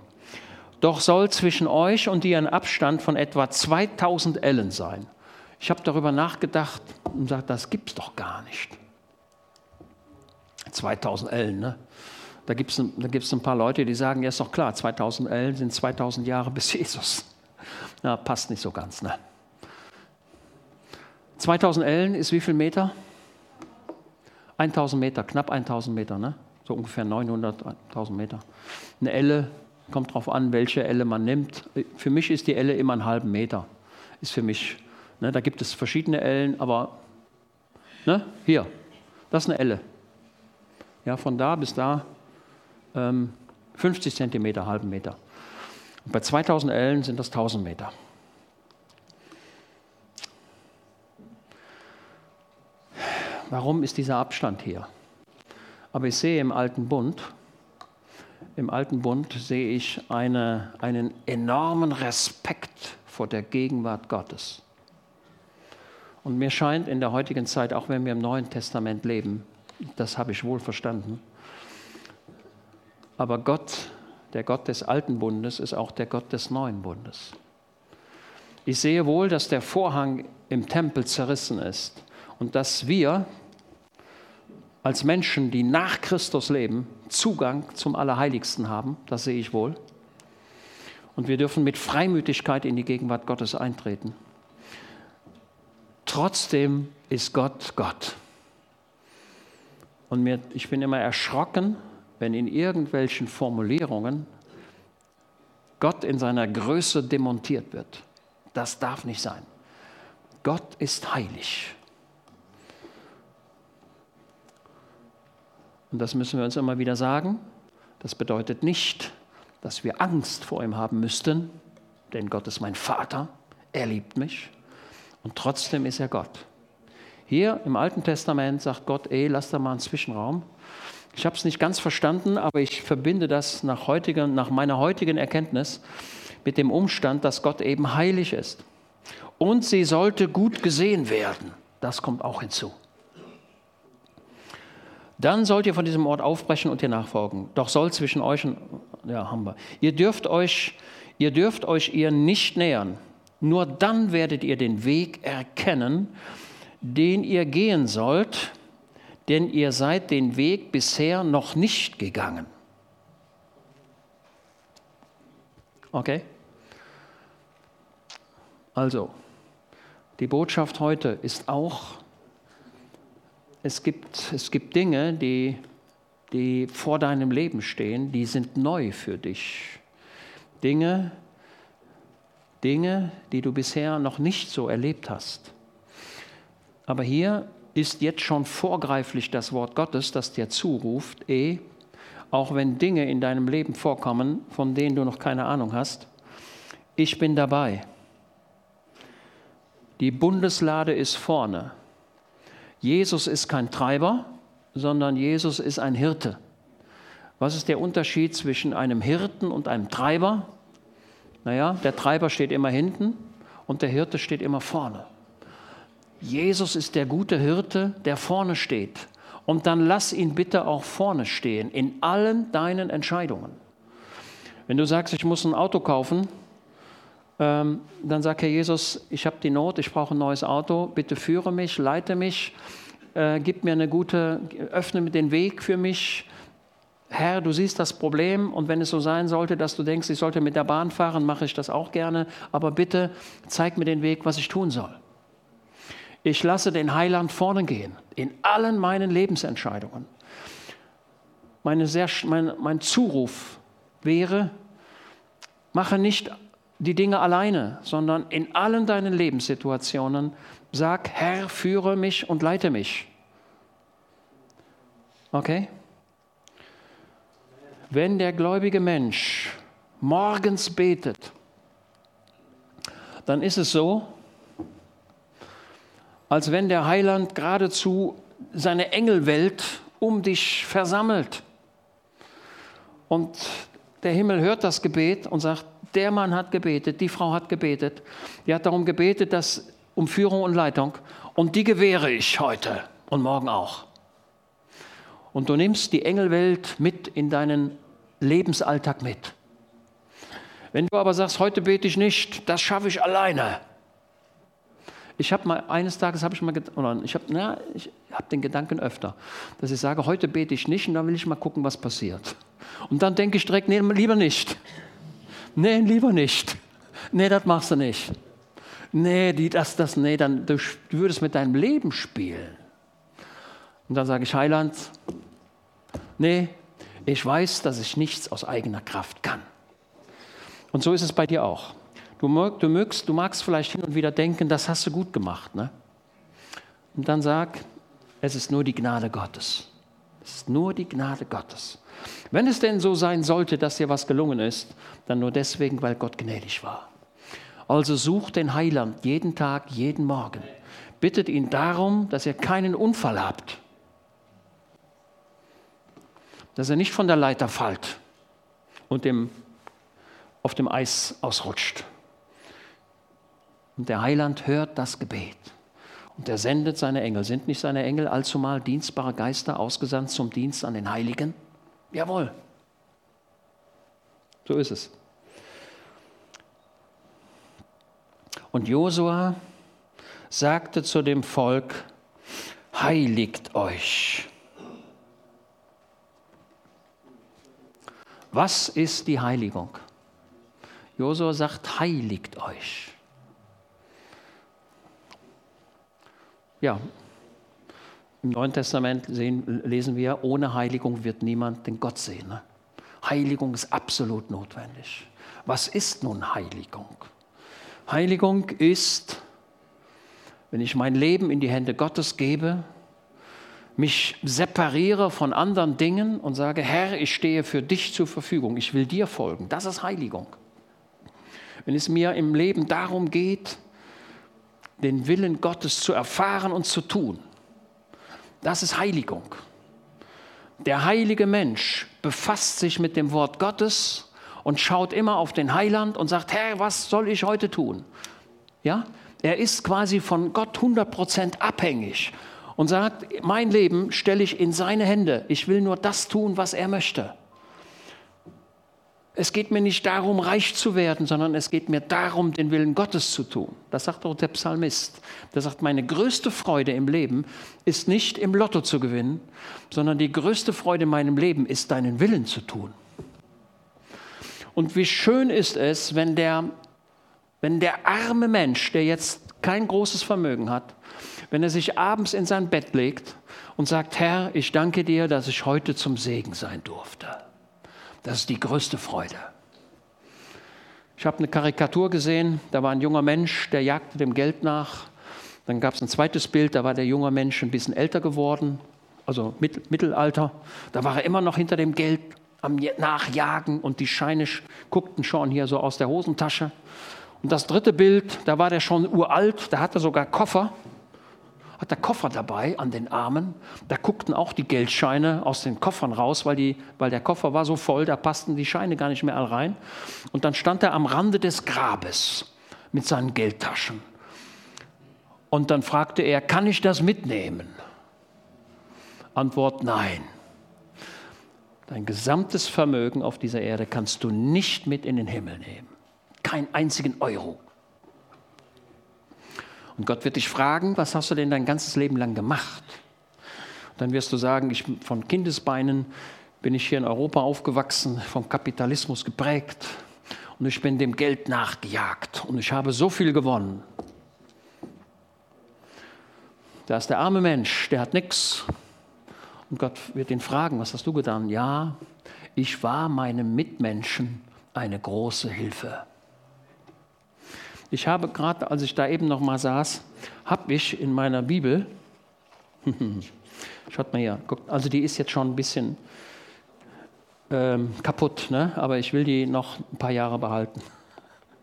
Doch soll zwischen euch und ihr ein Abstand von etwa 2000 Ellen sein. Ich habe darüber nachgedacht und gesagt, das gibt es doch gar nicht. 2000 Ellen, ne? Da gibt es da gibt's ein paar Leute, die sagen, ja ist doch klar, 2000 Ellen sind 2000 Jahre bis <laughs> Jesus. Na, passt nicht so ganz, ne? 2000 Ellen ist wie viel Meter? 1000 Meter, knapp 1000 Meter, ne? So ungefähr 900, 1000 Meter. Eine Elle, kommt darauf an, welche Elle man nimmt. Für mich ist die Elle immer einen halben Meter. Ist für mich, ne? da gibt es verschiedene Ellen, aber ne? hier, das ist eine Elle. Ja, von da bis da ähm, 50 Zentimeter, halben Meter. Und bei 2000 Ellen sind das 1000 Meter. Warum ist dieser Abstand hier? Aber ich sehe im Alten Bund, im Alten Bund sehe ich eine, einen enormen Respekt vor der Gegenwart Gottes. Und mir scheint in der heutigen Zeit, auch wenn wir im Neuen Testament leben, das habe ich wohl verstanden, aber Gott, der Gott des alten Bundes, ist auch der Gott des neuen Bundes. Ich sehe wohl, dass der Vorhang im Tempel zerrissen ist und dass wir als Menschen, die nach Christus leben, Zugang zum Allerheiligsten haben. Das sehe ich wohl. Und wir dürfen mit Freimütigkeit in die Gegenwart Gottes eintreten. Trotzdem ist Gott Gott. Und mir, ich bin immer erschrocken, wenn in irgendwelchen Formulierungen Gott in seiner Größe demontiert wird. Das darf nicht sein. Gott ist heilig. Und das müssen wir uns immer wieder sagen. Das bedeutet nicht, dass wir Angst vor ihm haben müssten, denn Gott ist mein Vater, er liebt mich und trotzdem ist er Gott. Hier im Alten Testament sagt Gott, ey, lass da mal einen Zwischenraum. Ich habe es nicht ganz verstanden, aber ich verbinde das nach, heutigen, nach meiner heutigen Erkenntnis mit dem Umstand, dass Gott eben heilig ist. Und sie sollte gut gesehen werden. Das kommt auch hinzu. Dann sollt ihr von diesem Ort aufbrechen und ihr nachfolgen. Doch soll zwischen euch und, ja, haben wir. Ihr dürft euch, ihr dürft euch ihr nicht nähern. Nur dann werdet ihr den Weg erkennen, den ihr gehen sollt, denn ihr seid den Weg bisher noch nicht gegangen. Okay? Also, die Botschaft heute ist auch, es gibt, es gibt Dinge, die, die vor deinem Leben stehen, die sind neu für dich. Dinge, Dinge, die du bisher noch nicht so erlebt hast. Aber hier ist jetzt schon vorgreiflich das Wort Gottes, das dir zuruft, eh, auch wenn Dinge in deinem Leben vorkommen, von denen du noch keine Ahnung hast, ich bin dabei. Die Bundeslade ist vorne. Jesus ist kein Treiber, sondern Jesus ist ein Hirte. Was ist der Unterschied zwischen einem Hirten und einem Treiber? Naja, der Treiber steht immer hinten und der Hirte steht immer vorne. Jesus ist der gute Hirte, der vorne steht. Und dann lass ihn bitte auch vorne stehen in allen deinen Entscheidungen. Wenn du sagst, ich muss ein Auto kaufen, ähm, dann sagt Herr Jesus, ich habe die Not, ich brauche ein neues Auto, bitte führe mich, leite mich. äh, gib mir eine gute, öffne den Weg für mich. Herr, du siehst das Problem und wenn es so sein sollte, dass du denkst, ich sollte mit der Bahn fahren, mache ich das auch gerne, aber bitte zeig mir den Weg, was ich tun soll. Ich lasse den Heiland vorne gehen in allen meinen Lebensentscheidungen. Sehr, mein, mein Zuruf wäre, mache nicht die Dinge alleine, sondern in allen deinen Lebenssituationen sag, Herr, führe mich und leite mich. Okay? Wenn der gläubige Mensch morgens betet, dann ist es so, als wenn der Heiland geradezu seine Engelwelt um dich versammelt. Und der Himmel hört das Gebet und sagt, der Mann hat gebetet, die Frau hat gebetet, die hat darum gebetet, dass um Führung und Leitung und die gewähre ich heute und morgen auch. Und du nimmst die Engelwelt mit in deinen Lebensalltag mit. Wenn du aber sagst, heute bete ich nicht, das schaffe ich alleine. Ich habe mal eines Tages habe ich mal oder ich habe na, ich habe den Gedanken öfter, dass ich sage, heute bete ich nicht und dann will ich mal gucken, was passiert. Und dann denke ich direkt, nee, lieber nicht. Nee, lieber nicht. Nee, das machst du nicht. Nee, die, das, das, nee, dann du, würdest mit deinem Leben spielen. Und dann sage ich, Heiland, nee, ich weiß, dass ich nichts aus eigener Kraft kann. Und so ist es bei dir auch. Du, mög, du, mögst, du magst vielleicht hin und wieder denken, das hast du gut gemacht. Ne? Und dann sag, es ist nur die Gnade Gottes. Ist nur die Gnade Gottes. Wenn es denn so sein sollte, dass dir was gelungen ist, dann nur deswegen, weil Gott gnädig war. Also sucht den Heiland jeden Tag, jeden Morgen. Bittet ihn darum, dass ihr keinen Unfall habt. Dass er nicht von der Leiter fällt und dem, auf dem Eis ausrutscht. Und der Heiland hört das Gebet. Und er sendet seine Engel. Sind nicht seine Engel allzumal dienstbare Geister ausgesandt zum Dienst an den Heiligen? Jawohl. So ist es. Und Josua sagte zu dem Volk, heiligt euch. Was ist die Heiligung? Josua sagt, heiligt euch. Ja, im Neuen Testament sehen, lesen wir, ohne Heiligung wird niemand den Gott sehen. Ne? Heiligung ist absolut notwendig. Was ist nun Heiligung? Heiligung ist, wenn ich mein Leben in die Hände Gottes gebe, mich separiere von anderen Dingen und sage, Herr, ich stehe für dich zur Verfügung, ich will dir folgen. Das ist Heiligung. Wenn es mir im Leben darum geht, den Willen Gottes zu erfahren und zu tun, das ist Heiligung. Der heilige Mensch befasst sich mit dem Wort Gottes und schaut immer auf den Heiland und sagt, Herr, was soll ich heute tun? Ja? Er ist quasi von Gott 100% abhängig und sagt, mein Leben stelle ich in seine Hände. Ich will nur das tun, was er möchte. Es geht mir nicht darum, reich zu werden, sondern es geht mir darum, den Willen Gottes zu tun. Das sagt auch der Psalmist. Der sagt, meine größte Freude im Leben ist nicht im Lotto zu gewinnen, sondern die größte Freude in meinem Leben ist, deinen Willen zu tun. Und wie schön ist es, wenn der, wenn der arme Mensch, der jetzt kein großes Vermögen hat, wenn er sich abends in sein Bett legt und sagt, Herr, ich danke dir, dass ich heute zum Segen sein durfte. Das ist die größte Freude. Ich habe eine Karikatur gesehen, da war ein junger Mensch, der jagte dem Geld nach. Dann gab es ein zweites Bild, da war der junge Mensch ein bisschen älter geworden, also Mittelalter. Da war er immer noch hinter dem Geld am Nachjagen und die Scheine guckten schon hier so aus der Hosentasche. Und das dritte Bild, da war der schon uralt, da hatte sogar Koffer hat der Koffer dabei an den Armen. Da guckten auch die Geldscheine aus den Koffern raus, weil, die, weil der Koffer war so voll, da passten die Scheine gar nicht mehr all rein. Und dann stand er am Rande des Grabes mit seinen Geldtaschen. Und dann fragte er, kann ich das mitnehmen? Antwort, nein. Dein gesamtes Vermögen auf dieser Erde kannst du nicht mit in den Himmel nehmen. Keinen einzigen Euro. Und Gott wird dich fragen, was hast du denn dein ganzes Leben lang gemacht? Dann wirst du sagen, ich, von Kindesbeinen bin ich hier in Europa aufgewachsen, vom Kapitalismus geprägt und ich bin dem Geld nachgejagt und ich habe so viel gewonnen. Da ist der arme Mensch, der hat nichts. Und Gott wird ihn fragen, was hast du getan? Ja, ich war meinem Mitmenschen eine große Hilfe. Ich habe gerade, als ich da eben noch mal saß, habe ich in meiner Bibel, <laughs> schaut mal hier, guckt, also die ist jetzt schon ein bisschen ähm, kaputt, ne? aber ich will die noch ein paar Jahre behalten.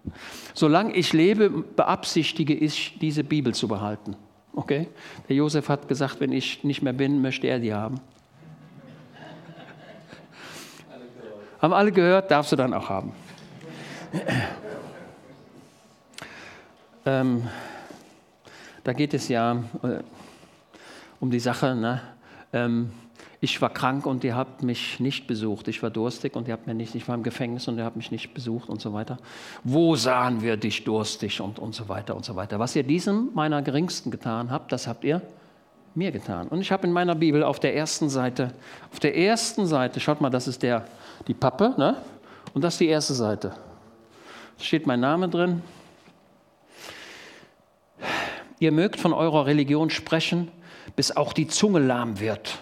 <laughs> Solange ich lebe, beabsichtige ich, diese Bibel zu behalten. Okay? Der Josef hat gesagt, wenn ich nicht mehr bin, möchte er die haben. <laughs> Haben alle gehört, darfst du dann auch haben. Ähm, da geht es ja äh, um die Sache, ne? ähm, ich war krank und ihr habt mich nicht besucht. Ich war durstig und ihr habt mir nicht, ich war im Gefängnis und ihr habt mich nicht besucht und so weiter. Wo sahen wir dich durstig und, und so weiter und so weiter. Was ihr diesem meiner Geringsten getan habt, das habt ihr mir getan. Und ich habe in meiner Bibel auf der ersten Seite, auf der ersten Seite, schaut mal, das ist der, die Pappe, ne? und das ist die erste Seite. Da steht mein Name drin. Ihr mögt von eurer Religion sprechen, bis auch die Zunge lahm wird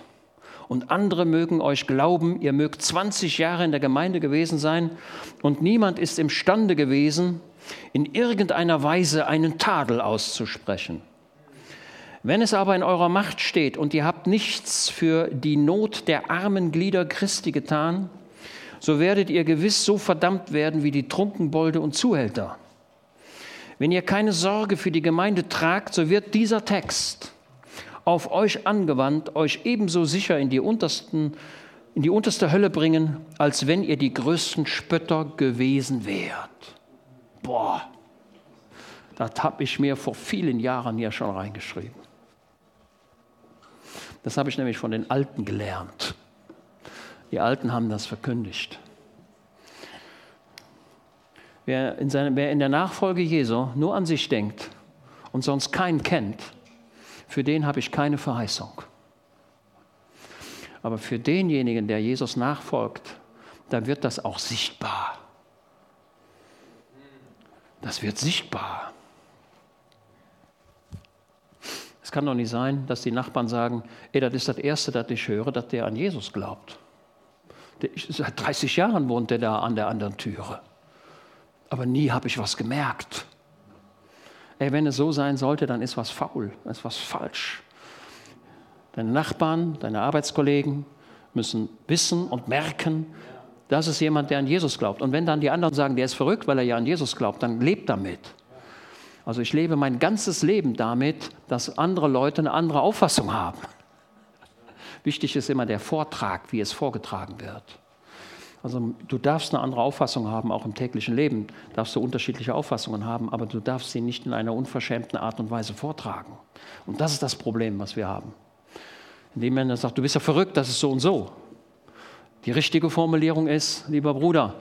und andere mögen euch glauben, ihr mögt 20 Jahre in der Gemeinde gewesen sein und niemand ist imstande gewesen, in irgendeiner Weise einen Tadel auszusprechen. Wenn es aber in eurer Macht steht und ihr habt nichts für die Not der armen Glieder Christi getan, so werdet ihr gewiss so verdammt werden wie die Trunkenbolde und Zuhälter. Wenn ihr keine Sorge für die Gemeinde tragt, so wird dieser Text auf euch angewandt, euch ebenso sicher in die, untersten, in die unterste Hölle bringen, als wenn ihr die größten Spötter gewesen wärt. Boah, das habe ich mir vor vielen Jahren hier schon reingeschrieben. Das habe ich nämlich von den Alten gelernt. Die Alten haben das verkündigt. Wer in, seine, wer in der Nachfolge Jesu nur an sich denkt und sonst keinen kennt, für den habe ich keine Verheißung. Aber für denjenigen, der Jesus nachfolgt, da wird das auch sichtbar. Das wird sichtbar. Es kann doch nicht sein, dass die Nachbarn sagen, ey, das ist das Erste, das ich höre, dass der an Jesus glaubt. Seit 30 Jahren wohnt er da an der anderen Türe. Aber nie habe ich was gemerkt. Ey, wenn es so sein sollte, dann ist was faul, dann ist was falsch. Deine Nachbarn, deine Arbeitskollegen müssen wissen und merken, das ist jemand, der an Jesus glaubt. Und wenn dann die anderen sagen, der ist verrückt, weil er ja an Jesus glaubt, dann lebt damit. Also ich lebe mein ganzes Leben damit, dass andere Leute eine andere Auffassung haben. Wichtig ist immer der Vortrag, wie es vorgetragen wird. Also du darfst eine andere Auffassung haben, auch im täglichen Leben darfst du unterschiedliche Auffassungen haben, aber du darfst sie nicht in einer unverschämten Art und Weise vortragen. Und das ist das Problem, was wir haben. Indem man sagt, du bist ja verrückt, das ist so und so. Die richtige Formulierung ist, lieber Bruder,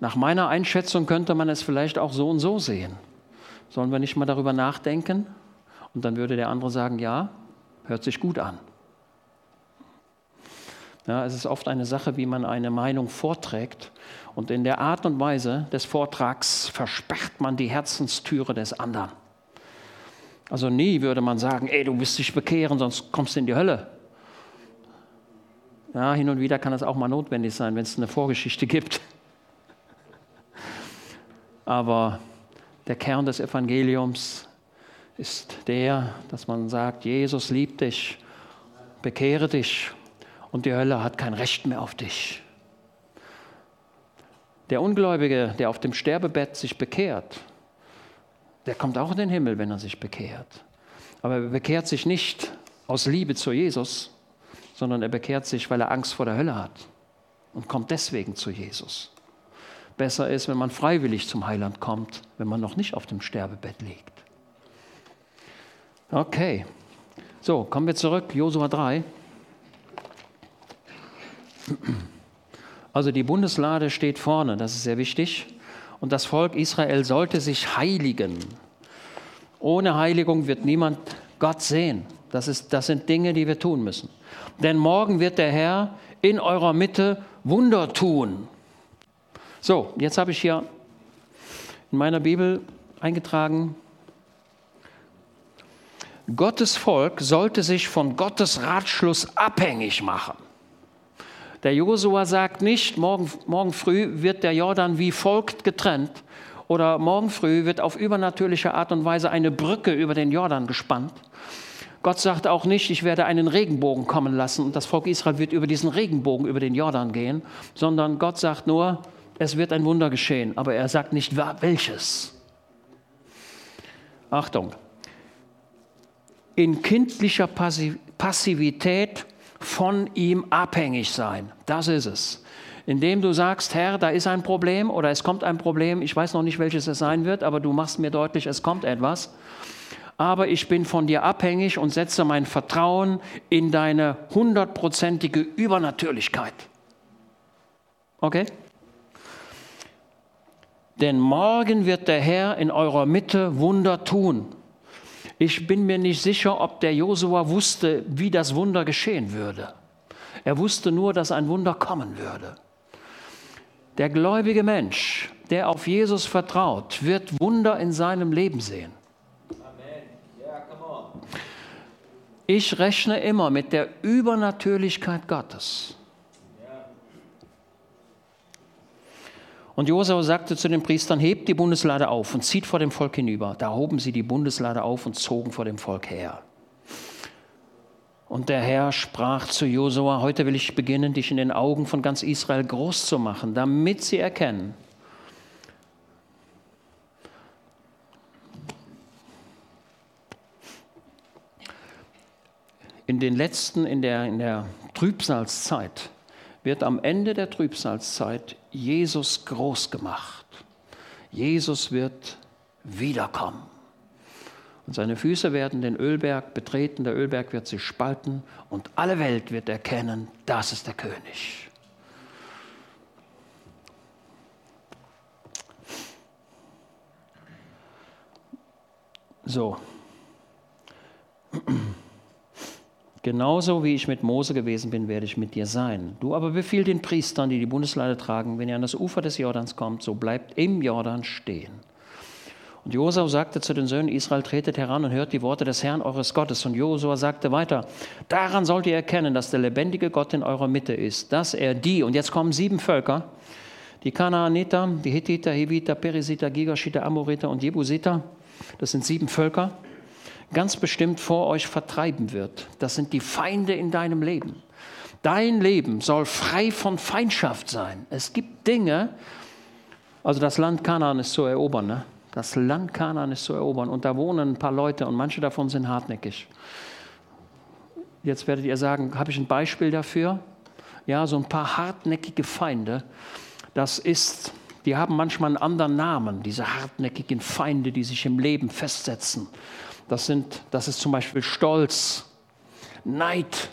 nach meiner Einschätzung könnte man es vielleicht auch so und so sehen. Sollen wir nicht mal darüber nachdenken? Und dann würde der andere sagen, ja, hört sich gut an. Ja, es ist oft eine Sache, wie man eine Meinung vorträgt. Und in der Art und Weise des Vortrags versperrt man die Herzenstüre des anderen. Also nie würde man sagen, ey, du wirst dich bekehren, sonst kommst du in die Hölle. Ja, hin und wieder kann es auch mal notwendig sein, wenn es eine Vorgeschichte gibt. <laughs> Aber der Kern des Evangeliums ist der, dass man sagt, Jesus liebt dich, bekehre dich und die Hölle hat kein Recht mehr auf dich. Der Ungläubige, der auf dem Sterbebett sich bekehrt, der kommt auch in den Himmel, wenn er sich bekehrt. Aber er bekehrt sich nicht aus Liebe zu Jesus, sondern er bekehrt sich, weil er Angst vor der Hölle hat und kommt deswegen zu Jesus. Besser ist, wenn man freiwillig zum Heiland kommt, wenn man noch nicht auf dem Sterbebett liegt. Okay, so, kommen wir zurück, Josua 3. Also die Bundeslade steht vorne, das ist sehr wichtig. Und das Volk Israel sollte sich heiligen. Ohne Heiligung wird niemand Gott sehen. Das, ist, das sind Dinge, die wir tun müssen. Denn morgen wird der Herr in eurer Mitte Wunder tun. So, jetzt habe ich hier in meiner Bibel eingetragen, Gottes Volk sollte sich von Gottes Ratschluss abhängig machen. Der Josua sagt nicht, morgen, morgen früh wird der Jordan wie folgt getrennt oder morgen früh wird auf übernatürliche Art und Weise eine Brücke über den Jordan gespannt. Gott sagt auch nicht, ich werde einen Regenbogen kommen lassen und das Volk Israel wird über diesen Regenbogen über den Jordan gehen, sondern Gott sagt nur, es wird ein Wunder geschehen, aber er sagt nicht welches. Achtung, in kindlicher Passivität von ihm abhängig sein. Das ist es. Indem du sagst, Herr, da ist ein Problem oder es kommt ein Problem, ich weiß noch nicht, welches es sein wird, aber du machst mir deutlich, es kommt etwas. Aber ich bin von dir abhängig und setze mein Vertrauen in deine hundertprozentige Übernatürlichkeit. Okay? Denn morgen wird der Herr in eurer Mitte Wunder tun. Ich bin mir nicht sicher, ob der Josua wusste, wie das Wunder geschehen würde. Er wusste nur, dass ein Wunder kommen würde. Der gläubige Mensch, der auf Jesus vertraut, wird Wunder in seinem Leben sehen. Ich rechne immer mit der Übernatürlichkeit Gottes. Und Josua sagte zu den Priestern, hebt die Bundeslade auf und zieht vor dem Volk hinüber. Da hoben sie die Bundeslade auf und zogen vor dem Volk her. Und der Herr sprach zu Josua, heute will ich beginnen, dich in den Augen von ganz Israel groß zu machen, damit sie erkennen, in den letzten, in der, in der Trübsalzeit, wird am Ende der Trübsalzeit Jesus groß gemacht. Jesus wird wiederkommen. Und seine Füße werden den Ölberg betreten, der Ölberg wird sich spalten und alle Welt wird erkennen, das ist der König. So. Genauso wie ich mit Mose gewesen bin, werde ich mit dir sein. Du aber befiehl den Priestern, die die Bundeslade tragen, wenn ihr an das Ufer des Jordans kommt, so bleibt im Jordan stehen. Und Josua sagte zu den Söhnen Israel, tretet heran und hört die Worte des Herrn eures Gottes. Und Josua sagte weiter, daran sollt ihr erkennen, dass der lebendige Gott in eurer Mitte ist, dass er die, und jetzt kommen sieben Völker, die Kanaaniter, die Hittiter, Heviter, Perisiter, Gigaschiter, Amoriter und Jebusiter, das sind sieben Völker, ganz bestimmt vor euch vertreiben wird. Das sind die Feinde in deinem Leben. Dein Leben soll frei von Feindschaft sein. Es gibt Dinge, also das Land Kanaan ist zu erobern, ne? Das Land Kanaan ist zu erobern und da wohnen ein paar Leute und manche davon sind hartnäckig. Jetzt werdet ihr sagen, habe ich ein Beispiel dafür? Ja, so ein paar hartnäckige Feinde. Das ist, die haben manchmal einen anderen Namen, diese hartnäckigen Feinde, die sich im Leben festsetzen. Das, sind, das ist zum Beispiel Stolz, Neid,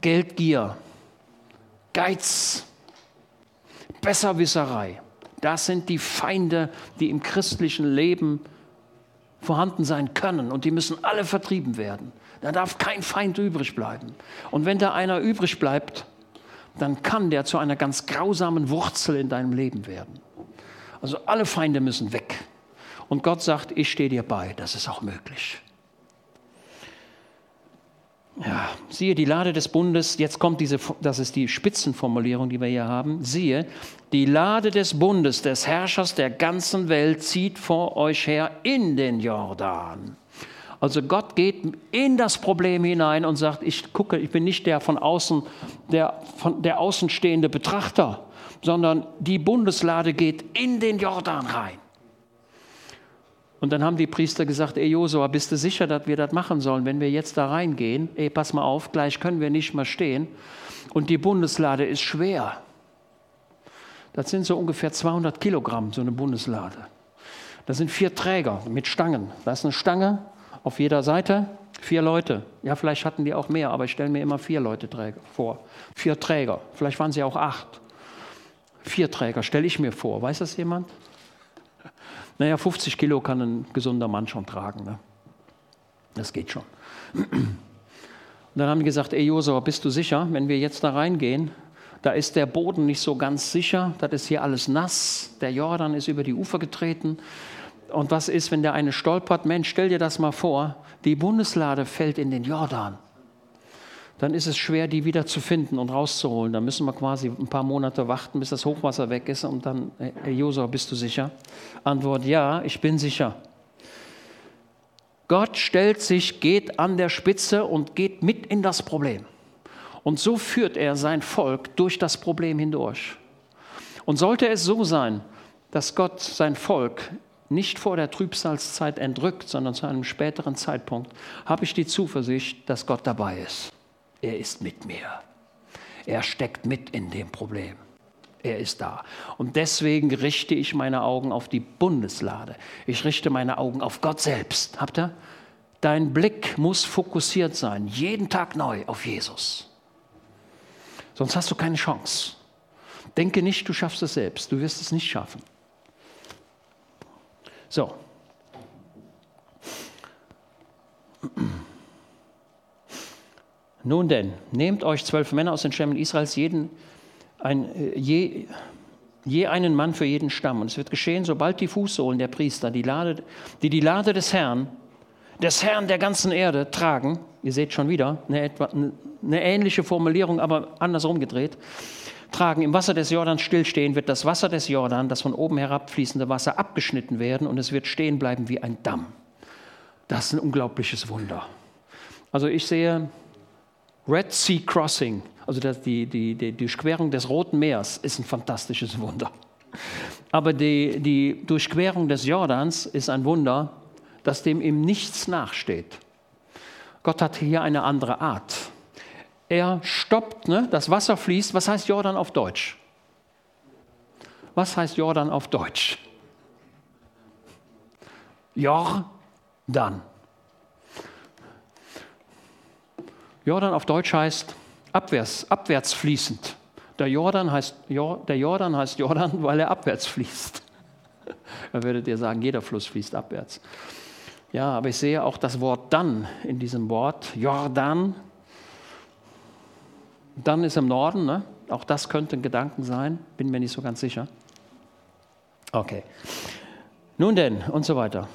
Geldgier, Geiz, Besserwisserei. Das sind die Feinde, die im christlichen Leben vorhanden sein können und die müssen alle vertrieben werden. Da darf kein Feind übrig bleiben. Und wenn da einer übrig bleibt, dann kann der zu einer ganz grausamen Wurzel in deinem Leben werden. Also alle Feinde müssen weg. Und Gott sagt, ich stehe dir bei. Das ist auch möglich. Ja, siehe die Lade des Bundes, jetzt kommt diese, das ist die Spitzenformulierung, die wir hier haben. Siehe, die Lade des Bundes, des Herrschers der ganzen Welt, zieht vor euch her in den Jordan. Also Gott geht in das Problem hinein und sagt, ich gucke, ich bin nicht der von außen, der, von, der außenstehende Betrachter, sondern die Bundeslade geht in den Jordan rein. Und dann haben die Priester gesagt, ey Josua, bist du sicher, dass wir das machen sollen, wenn wir jetzt da reingehen? Ey, pass mal auf, gleich können wir nicht mehr stehen. Und die Bundeslade ist schwer. Das sind so ungefähr 200 Kilogramm, so eine Bundeslade. Das sind vier Träger mit Stangen. Da ist eine Stange auf jeder Seite, vier Leute. Ja, vielleicht hatten die auch mehr, aber ich stelle mir immer vier Leute vor. Vier Träger. Vielleicht waren sie auch acht. Vier Träger, stelle ich mir vor. Weiß das jemand? Naja, 50 Kilo kann ein gesunder Mann schon tragen. Ne? Das geht schon. Und dann haben die gesagt, ey Josua, bist du sicher, wenn wir jetzt da reingehen, da ist der Boden nicht so ganz sicher, das ist hier alles nass, der Jordan ist über die Ufer getreten. Und was ist, wenn der eine stolpert? Mensch, stell dir das mal vor, die Bundeslade fällt in den Jordan. Dann ist es schwer, die wieder zu finden und rauszuholen. Dann müssen wir quasi ein paar Monate warten, bis das Hochwasser weg ist. Und dann, hey Josua, bist du sicher? Antwort, ja, ich bin sicher. Gott stellt sich, geht an der Spitze und geht mit in das Problem. Und so führt er sein Volk durch das Problem hindurch. Und sollte es so sein, dass Gott sein Volk nicht vor der Trübsalzeit entrückt, sondern zu einem späteren Zeitpunkt, habe ich die Zuversicht, dass Gott dabei ist. Er ist mit mir. Er steckt mit in dem Problem. Er ist da. Und deswegen richte ich meine Augen auf die Bundeslade. Ich richte meine Augen auf Gott selbst. Habt ihr? Dein Blick muss fokussiert sein, jeden Tag neu auf Jesus. Sonst hast du keine Chance. Denke nicht, du schaffst es selbst. Du wirst es nicht schaffen. So. Nun denn, nehmt euch zwölf Männer aus den Stämmen Israels, jeden, ein, äh, je, je einen Mann für jeden Stamm. Und es wird geschehen, sobald die Fußsohlen der Priester, die, Lade, die die Lade des Herrn, des Herrn der ganzen Erde tragen, ihr seht schon wieder eine, etwa, eine ähnliche Formulierung, aber andersrum gedreht, tragen, im Wasser des Jordans stillstehen, wird das Wasser des Jordan, das von oben herabfließende Wasser, abgeschnitten werden und es wird stehen bleiben wie ein Damm. Das ist ein unglaubliches Wunder. Also ich sehe Red Sea Crossing, also die, die, die, die Durchquerung des Roten Meers, ist ein fantastisches Wunder. Aber die, die Durchquerung des Jordans ist ein Wunder, das dem im Nichts nachsteht. Gott hat hier eine andere Art. Er stoppt, ne? das Wasser fließt. Was heißt Jordan auf Deutsch? Was heißt Jordan auf Deutsch? Jordan. Jordan auf Deutsch heißt abwärts, abwärts fließend. Der Jordan, heißt, der Jordan heißt Jordan, weil er abwärts fließt. <laughs> Da würdet ihr sagen, jeder Fluss fließt abwärts. Ja, aber ich sehe auch das Wort dann in diesem Wort, Jordan. Dann ist im Norden, ne? auch das könnte ein Gedanken sein, bin mir nicht so ganz sicher. Okay. Nun denn, und so weiter.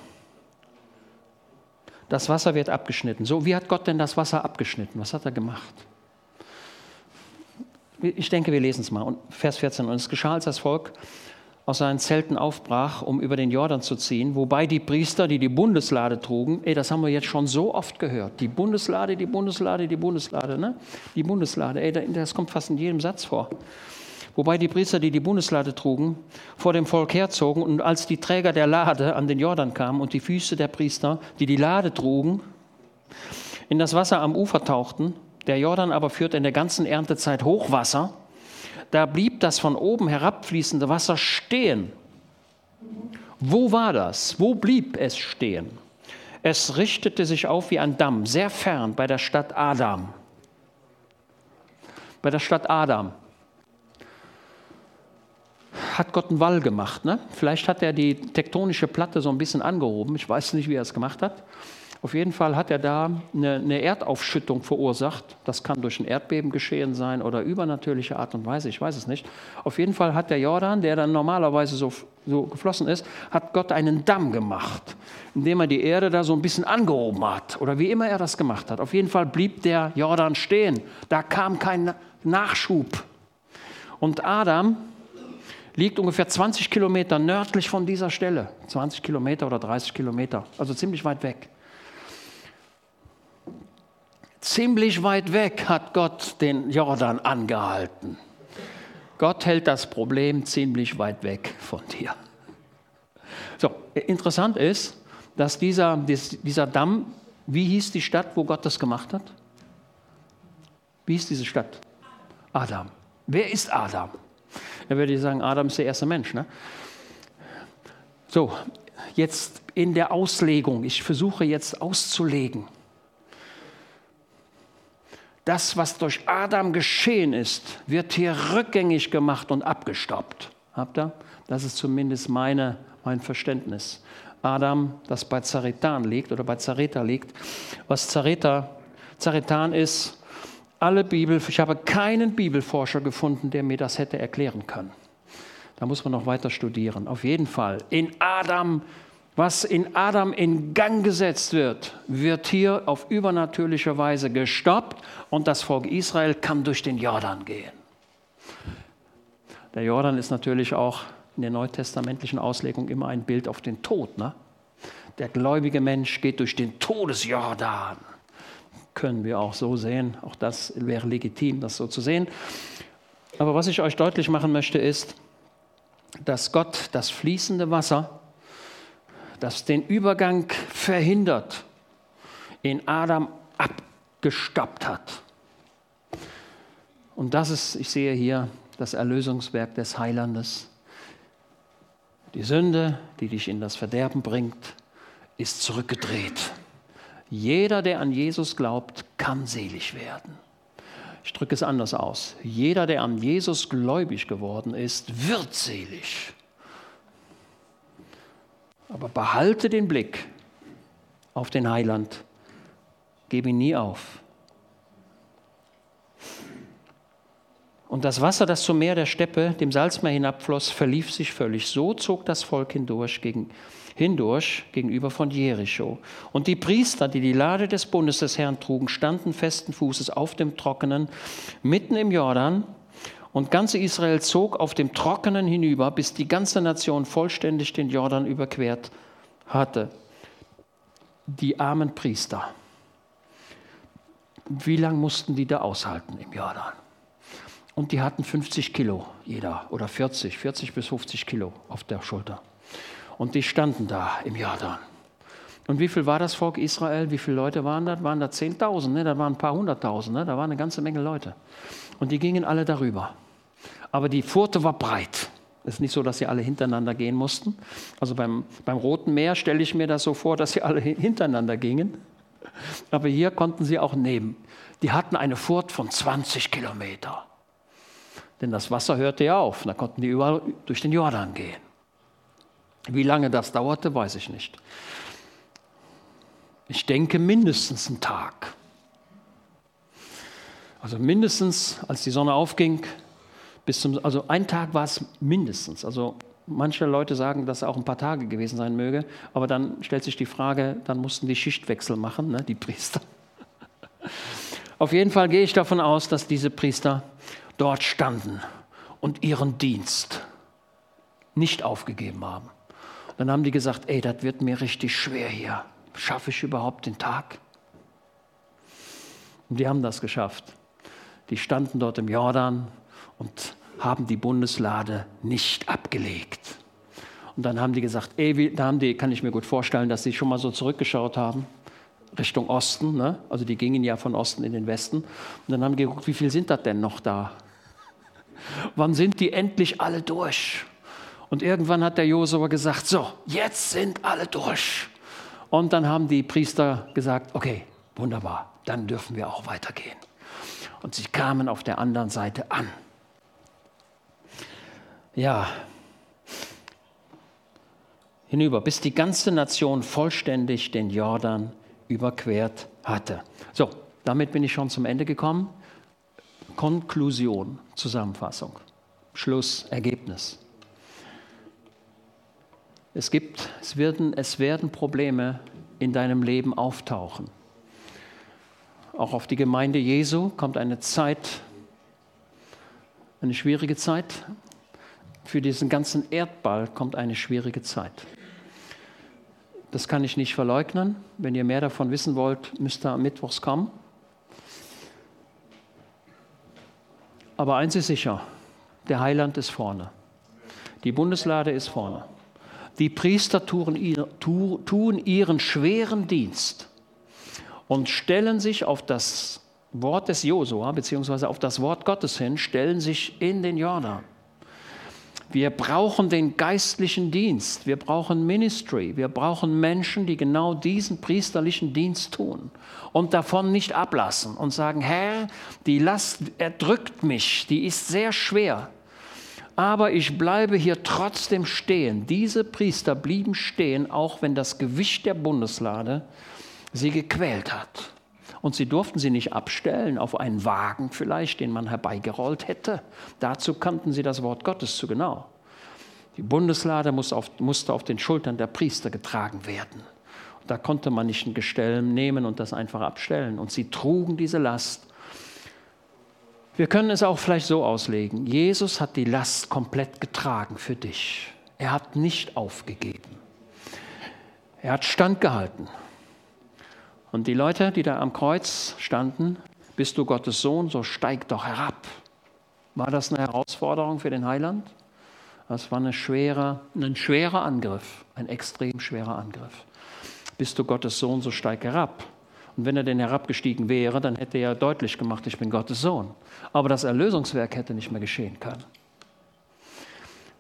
Das Wasser wird abgeschnitten. So, wie hat Gott denn das Wasser abgeschnitten? Was hat er gemacht? Ich denke, wir lesen es mal. Vers 14. Und es geschah, als das Volk aus seinen Zelten aufbrach, um über den Jordan zu ziehen, wobei die Priester, die die Bundeslade trugen, ey, das haben wir jetzt schon so oft gehört, die Bundeslade, die Bundeslade, die Bundeslade, ne? Die Bundeslade, ey, das kommt fast in jedem Satz vor. Wobei die Priester, die die Bundeslade trugen, vor dem Volk herzogen und als die Träger der Lade an den Jordan kamen und die Füße der Priester, die die Lade trugen, in das Wasser am Ufer tauchten, der Jordan aber führte in der ganzen Erntezeit Hochwasser, da blieb das von oben herabfließende Wasser stehen. Wo war das? Wo blieb es stehen? Es richtete sich auf wie ein Damm, sehr fern bei der Stadt Adam. Bei der Stadt Adam hat Gott einen Wall gemacht. Ne? Vielleicht hat er die tektonische Platte so ein bisschen angehoben. Ich weiß nicht, wie er es gemacht hat. Auf jeden Fall hat er da eine, eine, Erdaufschüttung verursacht. Das kann durch ein Erdbeben geschehen sein oder übernatürliche Art und Weise, ich weiß es nicht. Auf jeden Fall hat der Jordan, der dann normalerweise so, so geflossen ist, hat Gott einen Damm gemacht, indem er die Erde da so ein bisschen angehoben hat oder wie immer er das gemacht hat. Auf jeden Fall blieb der Jordan stehen. Da kam kein Nachschub. Und Adam liegt ungefähr 20 Kilometer nördlich von dieser Stelle. 20 Kilometer oder 30 Kilometer, also ziemlich weit weg. Ziemlich weit weg hat Gott den Jordan angehalten. Gott hält das Problem ziemlich weit weg von dir. So, interessant ist, dass dieser, dieser Damm, wie hieß die Stadt, wo Gott das gemacht hat? Wie hieß diese Stadt? Adam. Wer ist Adam? Er würde sagen, Adam ist der erste Mensch. Ne? So, jetzt in der Auslegung. Ich versuche jetzt auszulegen das, was durch Adam geschehen ist, wird hier rückgängig gemacht und abgestoppt. Habt ihr? Das ist zumindest meine, mein Verständnis. Adam, das bei Zaretan liegt oder bei Zareta liegt. Was Zareta, Zaretan ist, alle Bibel, ich habe keinen Bibelforscher gefunden, der mir das hätte erklären können. Da muss man noch weiter studieren. Auf jeden Fall. In Adam, was in Adam in Gang gesetzt wird, wird hier auf übernatürliche Weise gestoppt und das Volk Israel kann durch den Jordan gehen. Der Jordan ist natürlich auch in der neutestamentlichen Auslegung immer ein Bild auf den Tod. Ne? Der gläubige Mensch geht durch den Todesjordan. Können wir auch so sehen. Auch das wäre legitim, das so zu sehen. Aber was ich euch deutlich machen möchte, ist, dass Gott das fließende Wasser, das den Übergang verhindert, in Adam abgestoppt hat. Und das ist, ich sehe hier, das Erlösungswerk des Heilandes. Die Sünde, die dich in das Verderben bringt, ist zurückgedreht. Jeder, der an Jesus glaubt, kann selig werden. Ich drücke es anders aus. Jeder, der an Jesus gläubig geworden ist, wird selig. Aber behalte den Blick auf den Heiland. Gebe ihn nie auf. Und das Wasser, das zum Meer der Steppe, dem Salzmeer hinabfloss, verlief sich völlig. So zog das Volk hindurch, gegen, hindurch gegenüber von Jericho. Und die Priester, die die Lade des Bundes des Herrn trugen, standen festen Fußes auf dem Trockenen, mitten im Jordan. Und ganze Israel zog auf dem Trockenen hinüber, bis die ganze Nation vollständig den Jordan überquert hatte. Die armen Priester. Wie lange mussten die da aushalten im Jordan? Und die hatten 50 Kilo jeder oder 40, 40 bis 50 Kilo auf der Schulter. Und die standen da im Jordan. Und wie viel war das Volk Israel? Wie viele Leute waren da? Waren da 10.000? Ne? Da waren ein paar hunderttausend. Ne? Da waren eine ganze Menge Leute. Und die gingen alle darüber. Aber die Furte war breit. Es ist nicht so, dass sie alle hintereinander gehen mussten. Also beim, beim Roten Meer stelle ich mir das so vor, dass sie alle hintereinander gingen. Aber hier konnten sie auch nehmen. Die hatten eine Furt von 20 Kilometer. Denn das Wasser hörte ja auf. Da konnten die überall durch den Jordan gehen. Wie lange das dauerte, weiß ich nicht. Ich denke mindestens einen Tag. Also mindestens, als die Sonne aufging, bis zum, also ein Tag war es mindestens. Also manche Leute sagen, dass es auch ein paar Tage gewesen sein möge, aber dann stellt sich die Frage, dann mussten die Schichtwechsel machen, ne, die Priester. <laughs> Auf jeden Fall gehe ich davon aus, dass diese Priester dort standen und ihren Dienst nicht aufgegeben haben. Dann haben die gesagt, ey, das wird mir richtig schwer hier. Schaffe ich überhaupt den Tag? Und die haben das geschafft. Die standen dort im Jordan und haben die Bundeslade nicht abgelegt. Und dann haben die gesagt, ey, da haben die, kann ich mir gut vorstellen, dass sie schon mal so zurückgeschaut haben Richtung Osten. Ne? Also die gingen ja von Osten in den Westen. Und dann haben die geguckt, wie viel sind das denn noch da? Wann sind die endlich alle durch? Und irgendwann hat der Josua gesagt, so, jetzt sind alle durch. Und dann haben die Priester gesagt, okay, wunderbar, dann dürfen wir auch weitergehen. Und sie kamen auf der anderen Seite an. Ja, hinüber, bis die ganze Nation vollständig den Jordan überquert hatte. So, damit bin ich schon zum Ende gekommen. Konklusion, Zusammenfassung, Schluss, Ergebnis. Es gibt, es werden, es werden Probleme in deinem Leben auftauchen. Auch auf die Gemeinde Jesu kommt eine Zeit, eine schwierige Zeit. Für diesen ganzen Erdball kommt eine schwierige Zeit. Das kann ich nicht verleugnen. Wenn ihr mehr davon wissen wollt, müsst ihr am Mittwochs kommen. Aber eins ist sicher, der Heiland ist vorne. Die Bundeslade ist vorne. Die Priester tun, ihren schweren Dienst und stellen sich auf das Wort des Josua, beziehungsweise auf das Wort Gottes hin, stellen sich in den Jordan. Wir brauchen den geistlichen Dienst, wir brauchen Ministry, wir brauchen Menschen, die genau diesen priesterlichen Dienst tun und davon nicht ablassen und sagen, Herr, die Last erdrückt mich, die ist sehr schwer, aber ich bleibe hier trotzdem stehen. Diese Priester blieben stehen, auch wenn das Gewicht der Bundeslade sie gequält hat. Und sie durften sie nicht abstellen auf einen Wagen vielleicht, den man herbeigerollt hätte. Dazu kannten sie das Wort Gottes zu genau. Die Bundeslade musste auf, musste auf den Schultern der Priester getragen werden. Da konnte man nicht ein Gestell nehmen und das einfach abstellen. Und sie trugen diese Last. Wir können es auch vielleicht so auslegen. Jesus hat die Last komplett getragen für dich. Er hat nicht aufgegeben. Er hat standgehalten. Und die Leute, die da am Kreuz standen, bist du Gottes Sohn, so steig doch herab. War das eine Herausforderung für den Heiland? Das war eine schwere, ein schwerer Angriff, ein extrem schwerer Angriff bist du Gottes Sohn, so steig herab. Und wenn er denn herabgestiegen wäre, dann hätte er deutlich gemacht, ich bin Gottes Sohn. Aber das Erlösungswerk hätte nicht mehr geschehen können.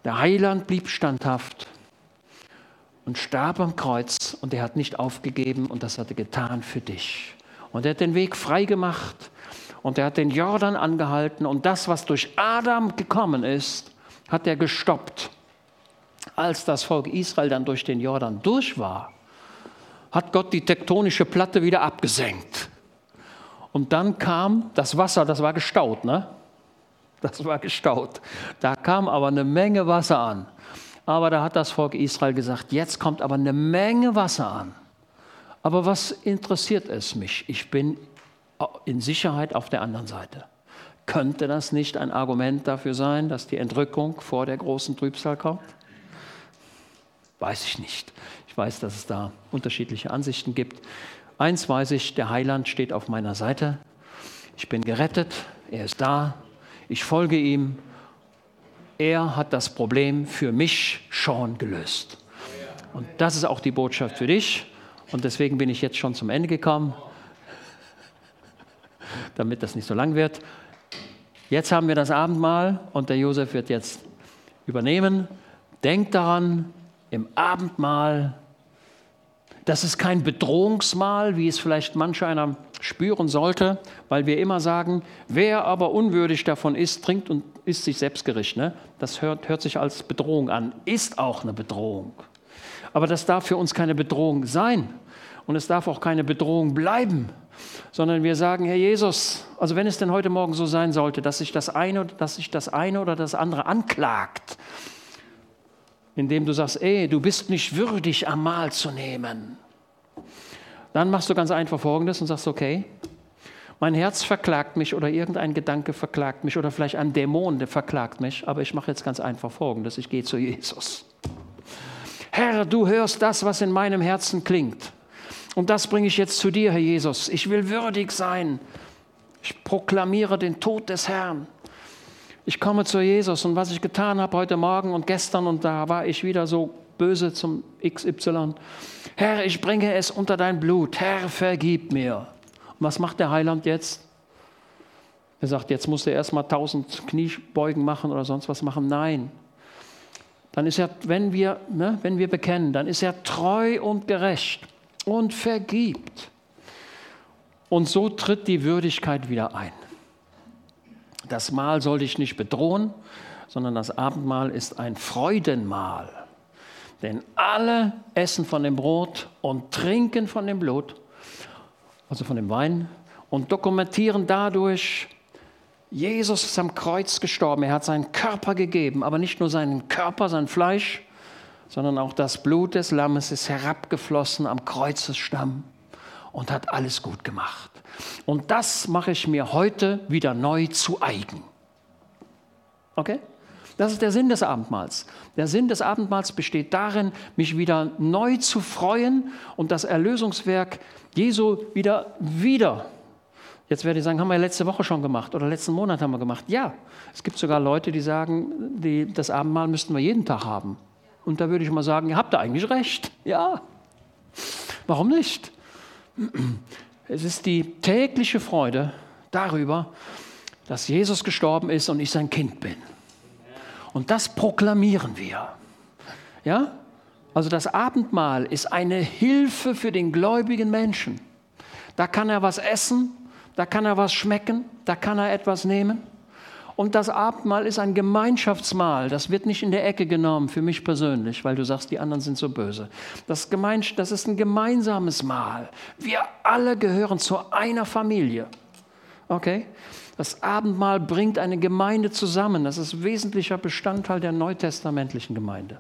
Der Heiland blieb standhaft und starb am Kreuz und er hat nicht aufgegeben und das hat er getan für dich. Und er hat den Weg frei gemacht und er hat den Jordan angehalten und das, was durch Adam gekommen ist, hat er gestoppt. Als das Volk Israel dann durch den Jordan durch war, hat Gott die tektonische Platte wieder abgesenkt. Und dann kam das Wasser, das war gestaut, ne? Das war gestaut. Da kam aber eine Menge Wasser an. Aber da hat das Volk Israel gesagt, jetzt kommt aber eine Menge Wasser an. Aber was interessiert es mich? Ich bin in Sicherheit auf der anderen Seite. Könnte das nicht ein Argument dafür sein, dass die Entrückung vor der großen Trübsal kommt? Weiß ich nicht. Ich weiß, dass es da unterschiedliche Ansichten gibt. Eins weiß ich, der Heiland steht auf meiner Seite. Ich bin gerettet, er ist da, ich folge ihm. Er hat das Problem für mich schon gelöst. Und das ist auch die Botschaft für dich. Und deswegen bin ich jetzt schon zum Ende gekommen, <laughs> damit das nicht so lang wird. Jetzt haben wir das Abendmahl und der Josef wird jetzt übernehmen. Denkt daran, im Abendmahl das ist kein Bedrohungsmahl, wie es vielleicht manch einer spüren sollte, weil wir immer sagen, wer aber unwürdig davon ist, trinkt und isst sich selbstgericht. Ne? Das hört, hört sich als Bedrohung an, ist auch eine Bedrohung. Aber das darf für uns keine Bedrohung sein und es darf auch keine Bedrohung bleiben, sondern wir sagen, Herr Jesus, also wenn es denn heute Morgen so sein sollte, dass sich das eine, dass sich das eine oder das andere anklagt, indem du sagst, ey, du bist nicht würdig, am Mahl zu nehmen. Dann machst du ganz einfach Folgendes und sagst, okay, mein Herz verklagt mich oder irgendein Gedanke verklagt mich oder vielleicht ein Dämon, der verklagt mich, aber ich mache jetzt ganz einfach Folgendes, ich gehe zu Jesus. Herr, du hörst das, was in meinem Herzen klingt. Und das bringe ich jetzt zu dir, Herr Jesus. Ich will würdig sein. Ich proklamiere den Tod des Herrn ich komme zu Jesus und was ich getan habe heute Morgen und gestern und da war ich wieder so böse zum XY. Herr, ich bringe es unter dein Blut. Herr, vergib mir. Und was macht der Heiland jetzt? Er sagt, jetzt muss er erstmal tausend Kniebeugen machen oder sonst was machen. Nein. Dann ist er, wenn wir, ne, wenn wir bekennen, dann ist er treu und gerecht und vergibt. Und so tritt die Würdigkeit wieder ein. Das Mahl soll dich nicht bedrohen, sondern das Abendmahl ist ein Freudenmahl. Denn alle essen von dem Brot und trinken von dem Blut, also von dem Wein, und dokumentieren dadurch, Jesus ist am Kreuz gestorben. Er hat seinen Körper gegeben, aber nicht nur seinen Körper, sein Fleisch, sondern auch das Blut des Lammes ist herabgeflossen am Kreuzesstamm und hat alles gut gemacht. Und das mache ich mir heute wieder neu zu eigen. Okay? Das ist der Sinn des Abendmahls. Der Sinn des Abendmahls besteht darin, mich wieder neu zu freuen und das Erlösungswerk Jesu wieder, wieder. Jetzt werde ich sagen, haben wir letzte Woche schon gemacht oder letzten Monat haben wir gemacht. Ja, es gibt sogar Leute, die sagen, die, das Abendmahl müssten wir jeden Tag haben. Und da würde ich mal sagen, ihr habt da eigentlich recht. Ja, warum nicht? Es ist die tägliche Freude darüber, dass Jesus gestorben ist und ich sein Kind bin. Und das proklamieren wir. Ja? Also das Abendmahl ist eine Hilfe für den gläubigen Menschen. Da kann er was essen, da kann er was schmecken, da kann er etwas nehmen. Und das Abendmahl ist ein Gemeinschaftsmahl. Das wird nicht in der Ecke genommen, für mich persönlich, weil du sagst, die anderen sind so böse. Das, das ist ein gemeinsames Mahl. Wir alle gehören zu einer Familie. Okay? Das Abendmahl bringt eine Gemeinde zusammen. Das ist wesentlicher Bestandteil der neutestamentlichen Gemeinde.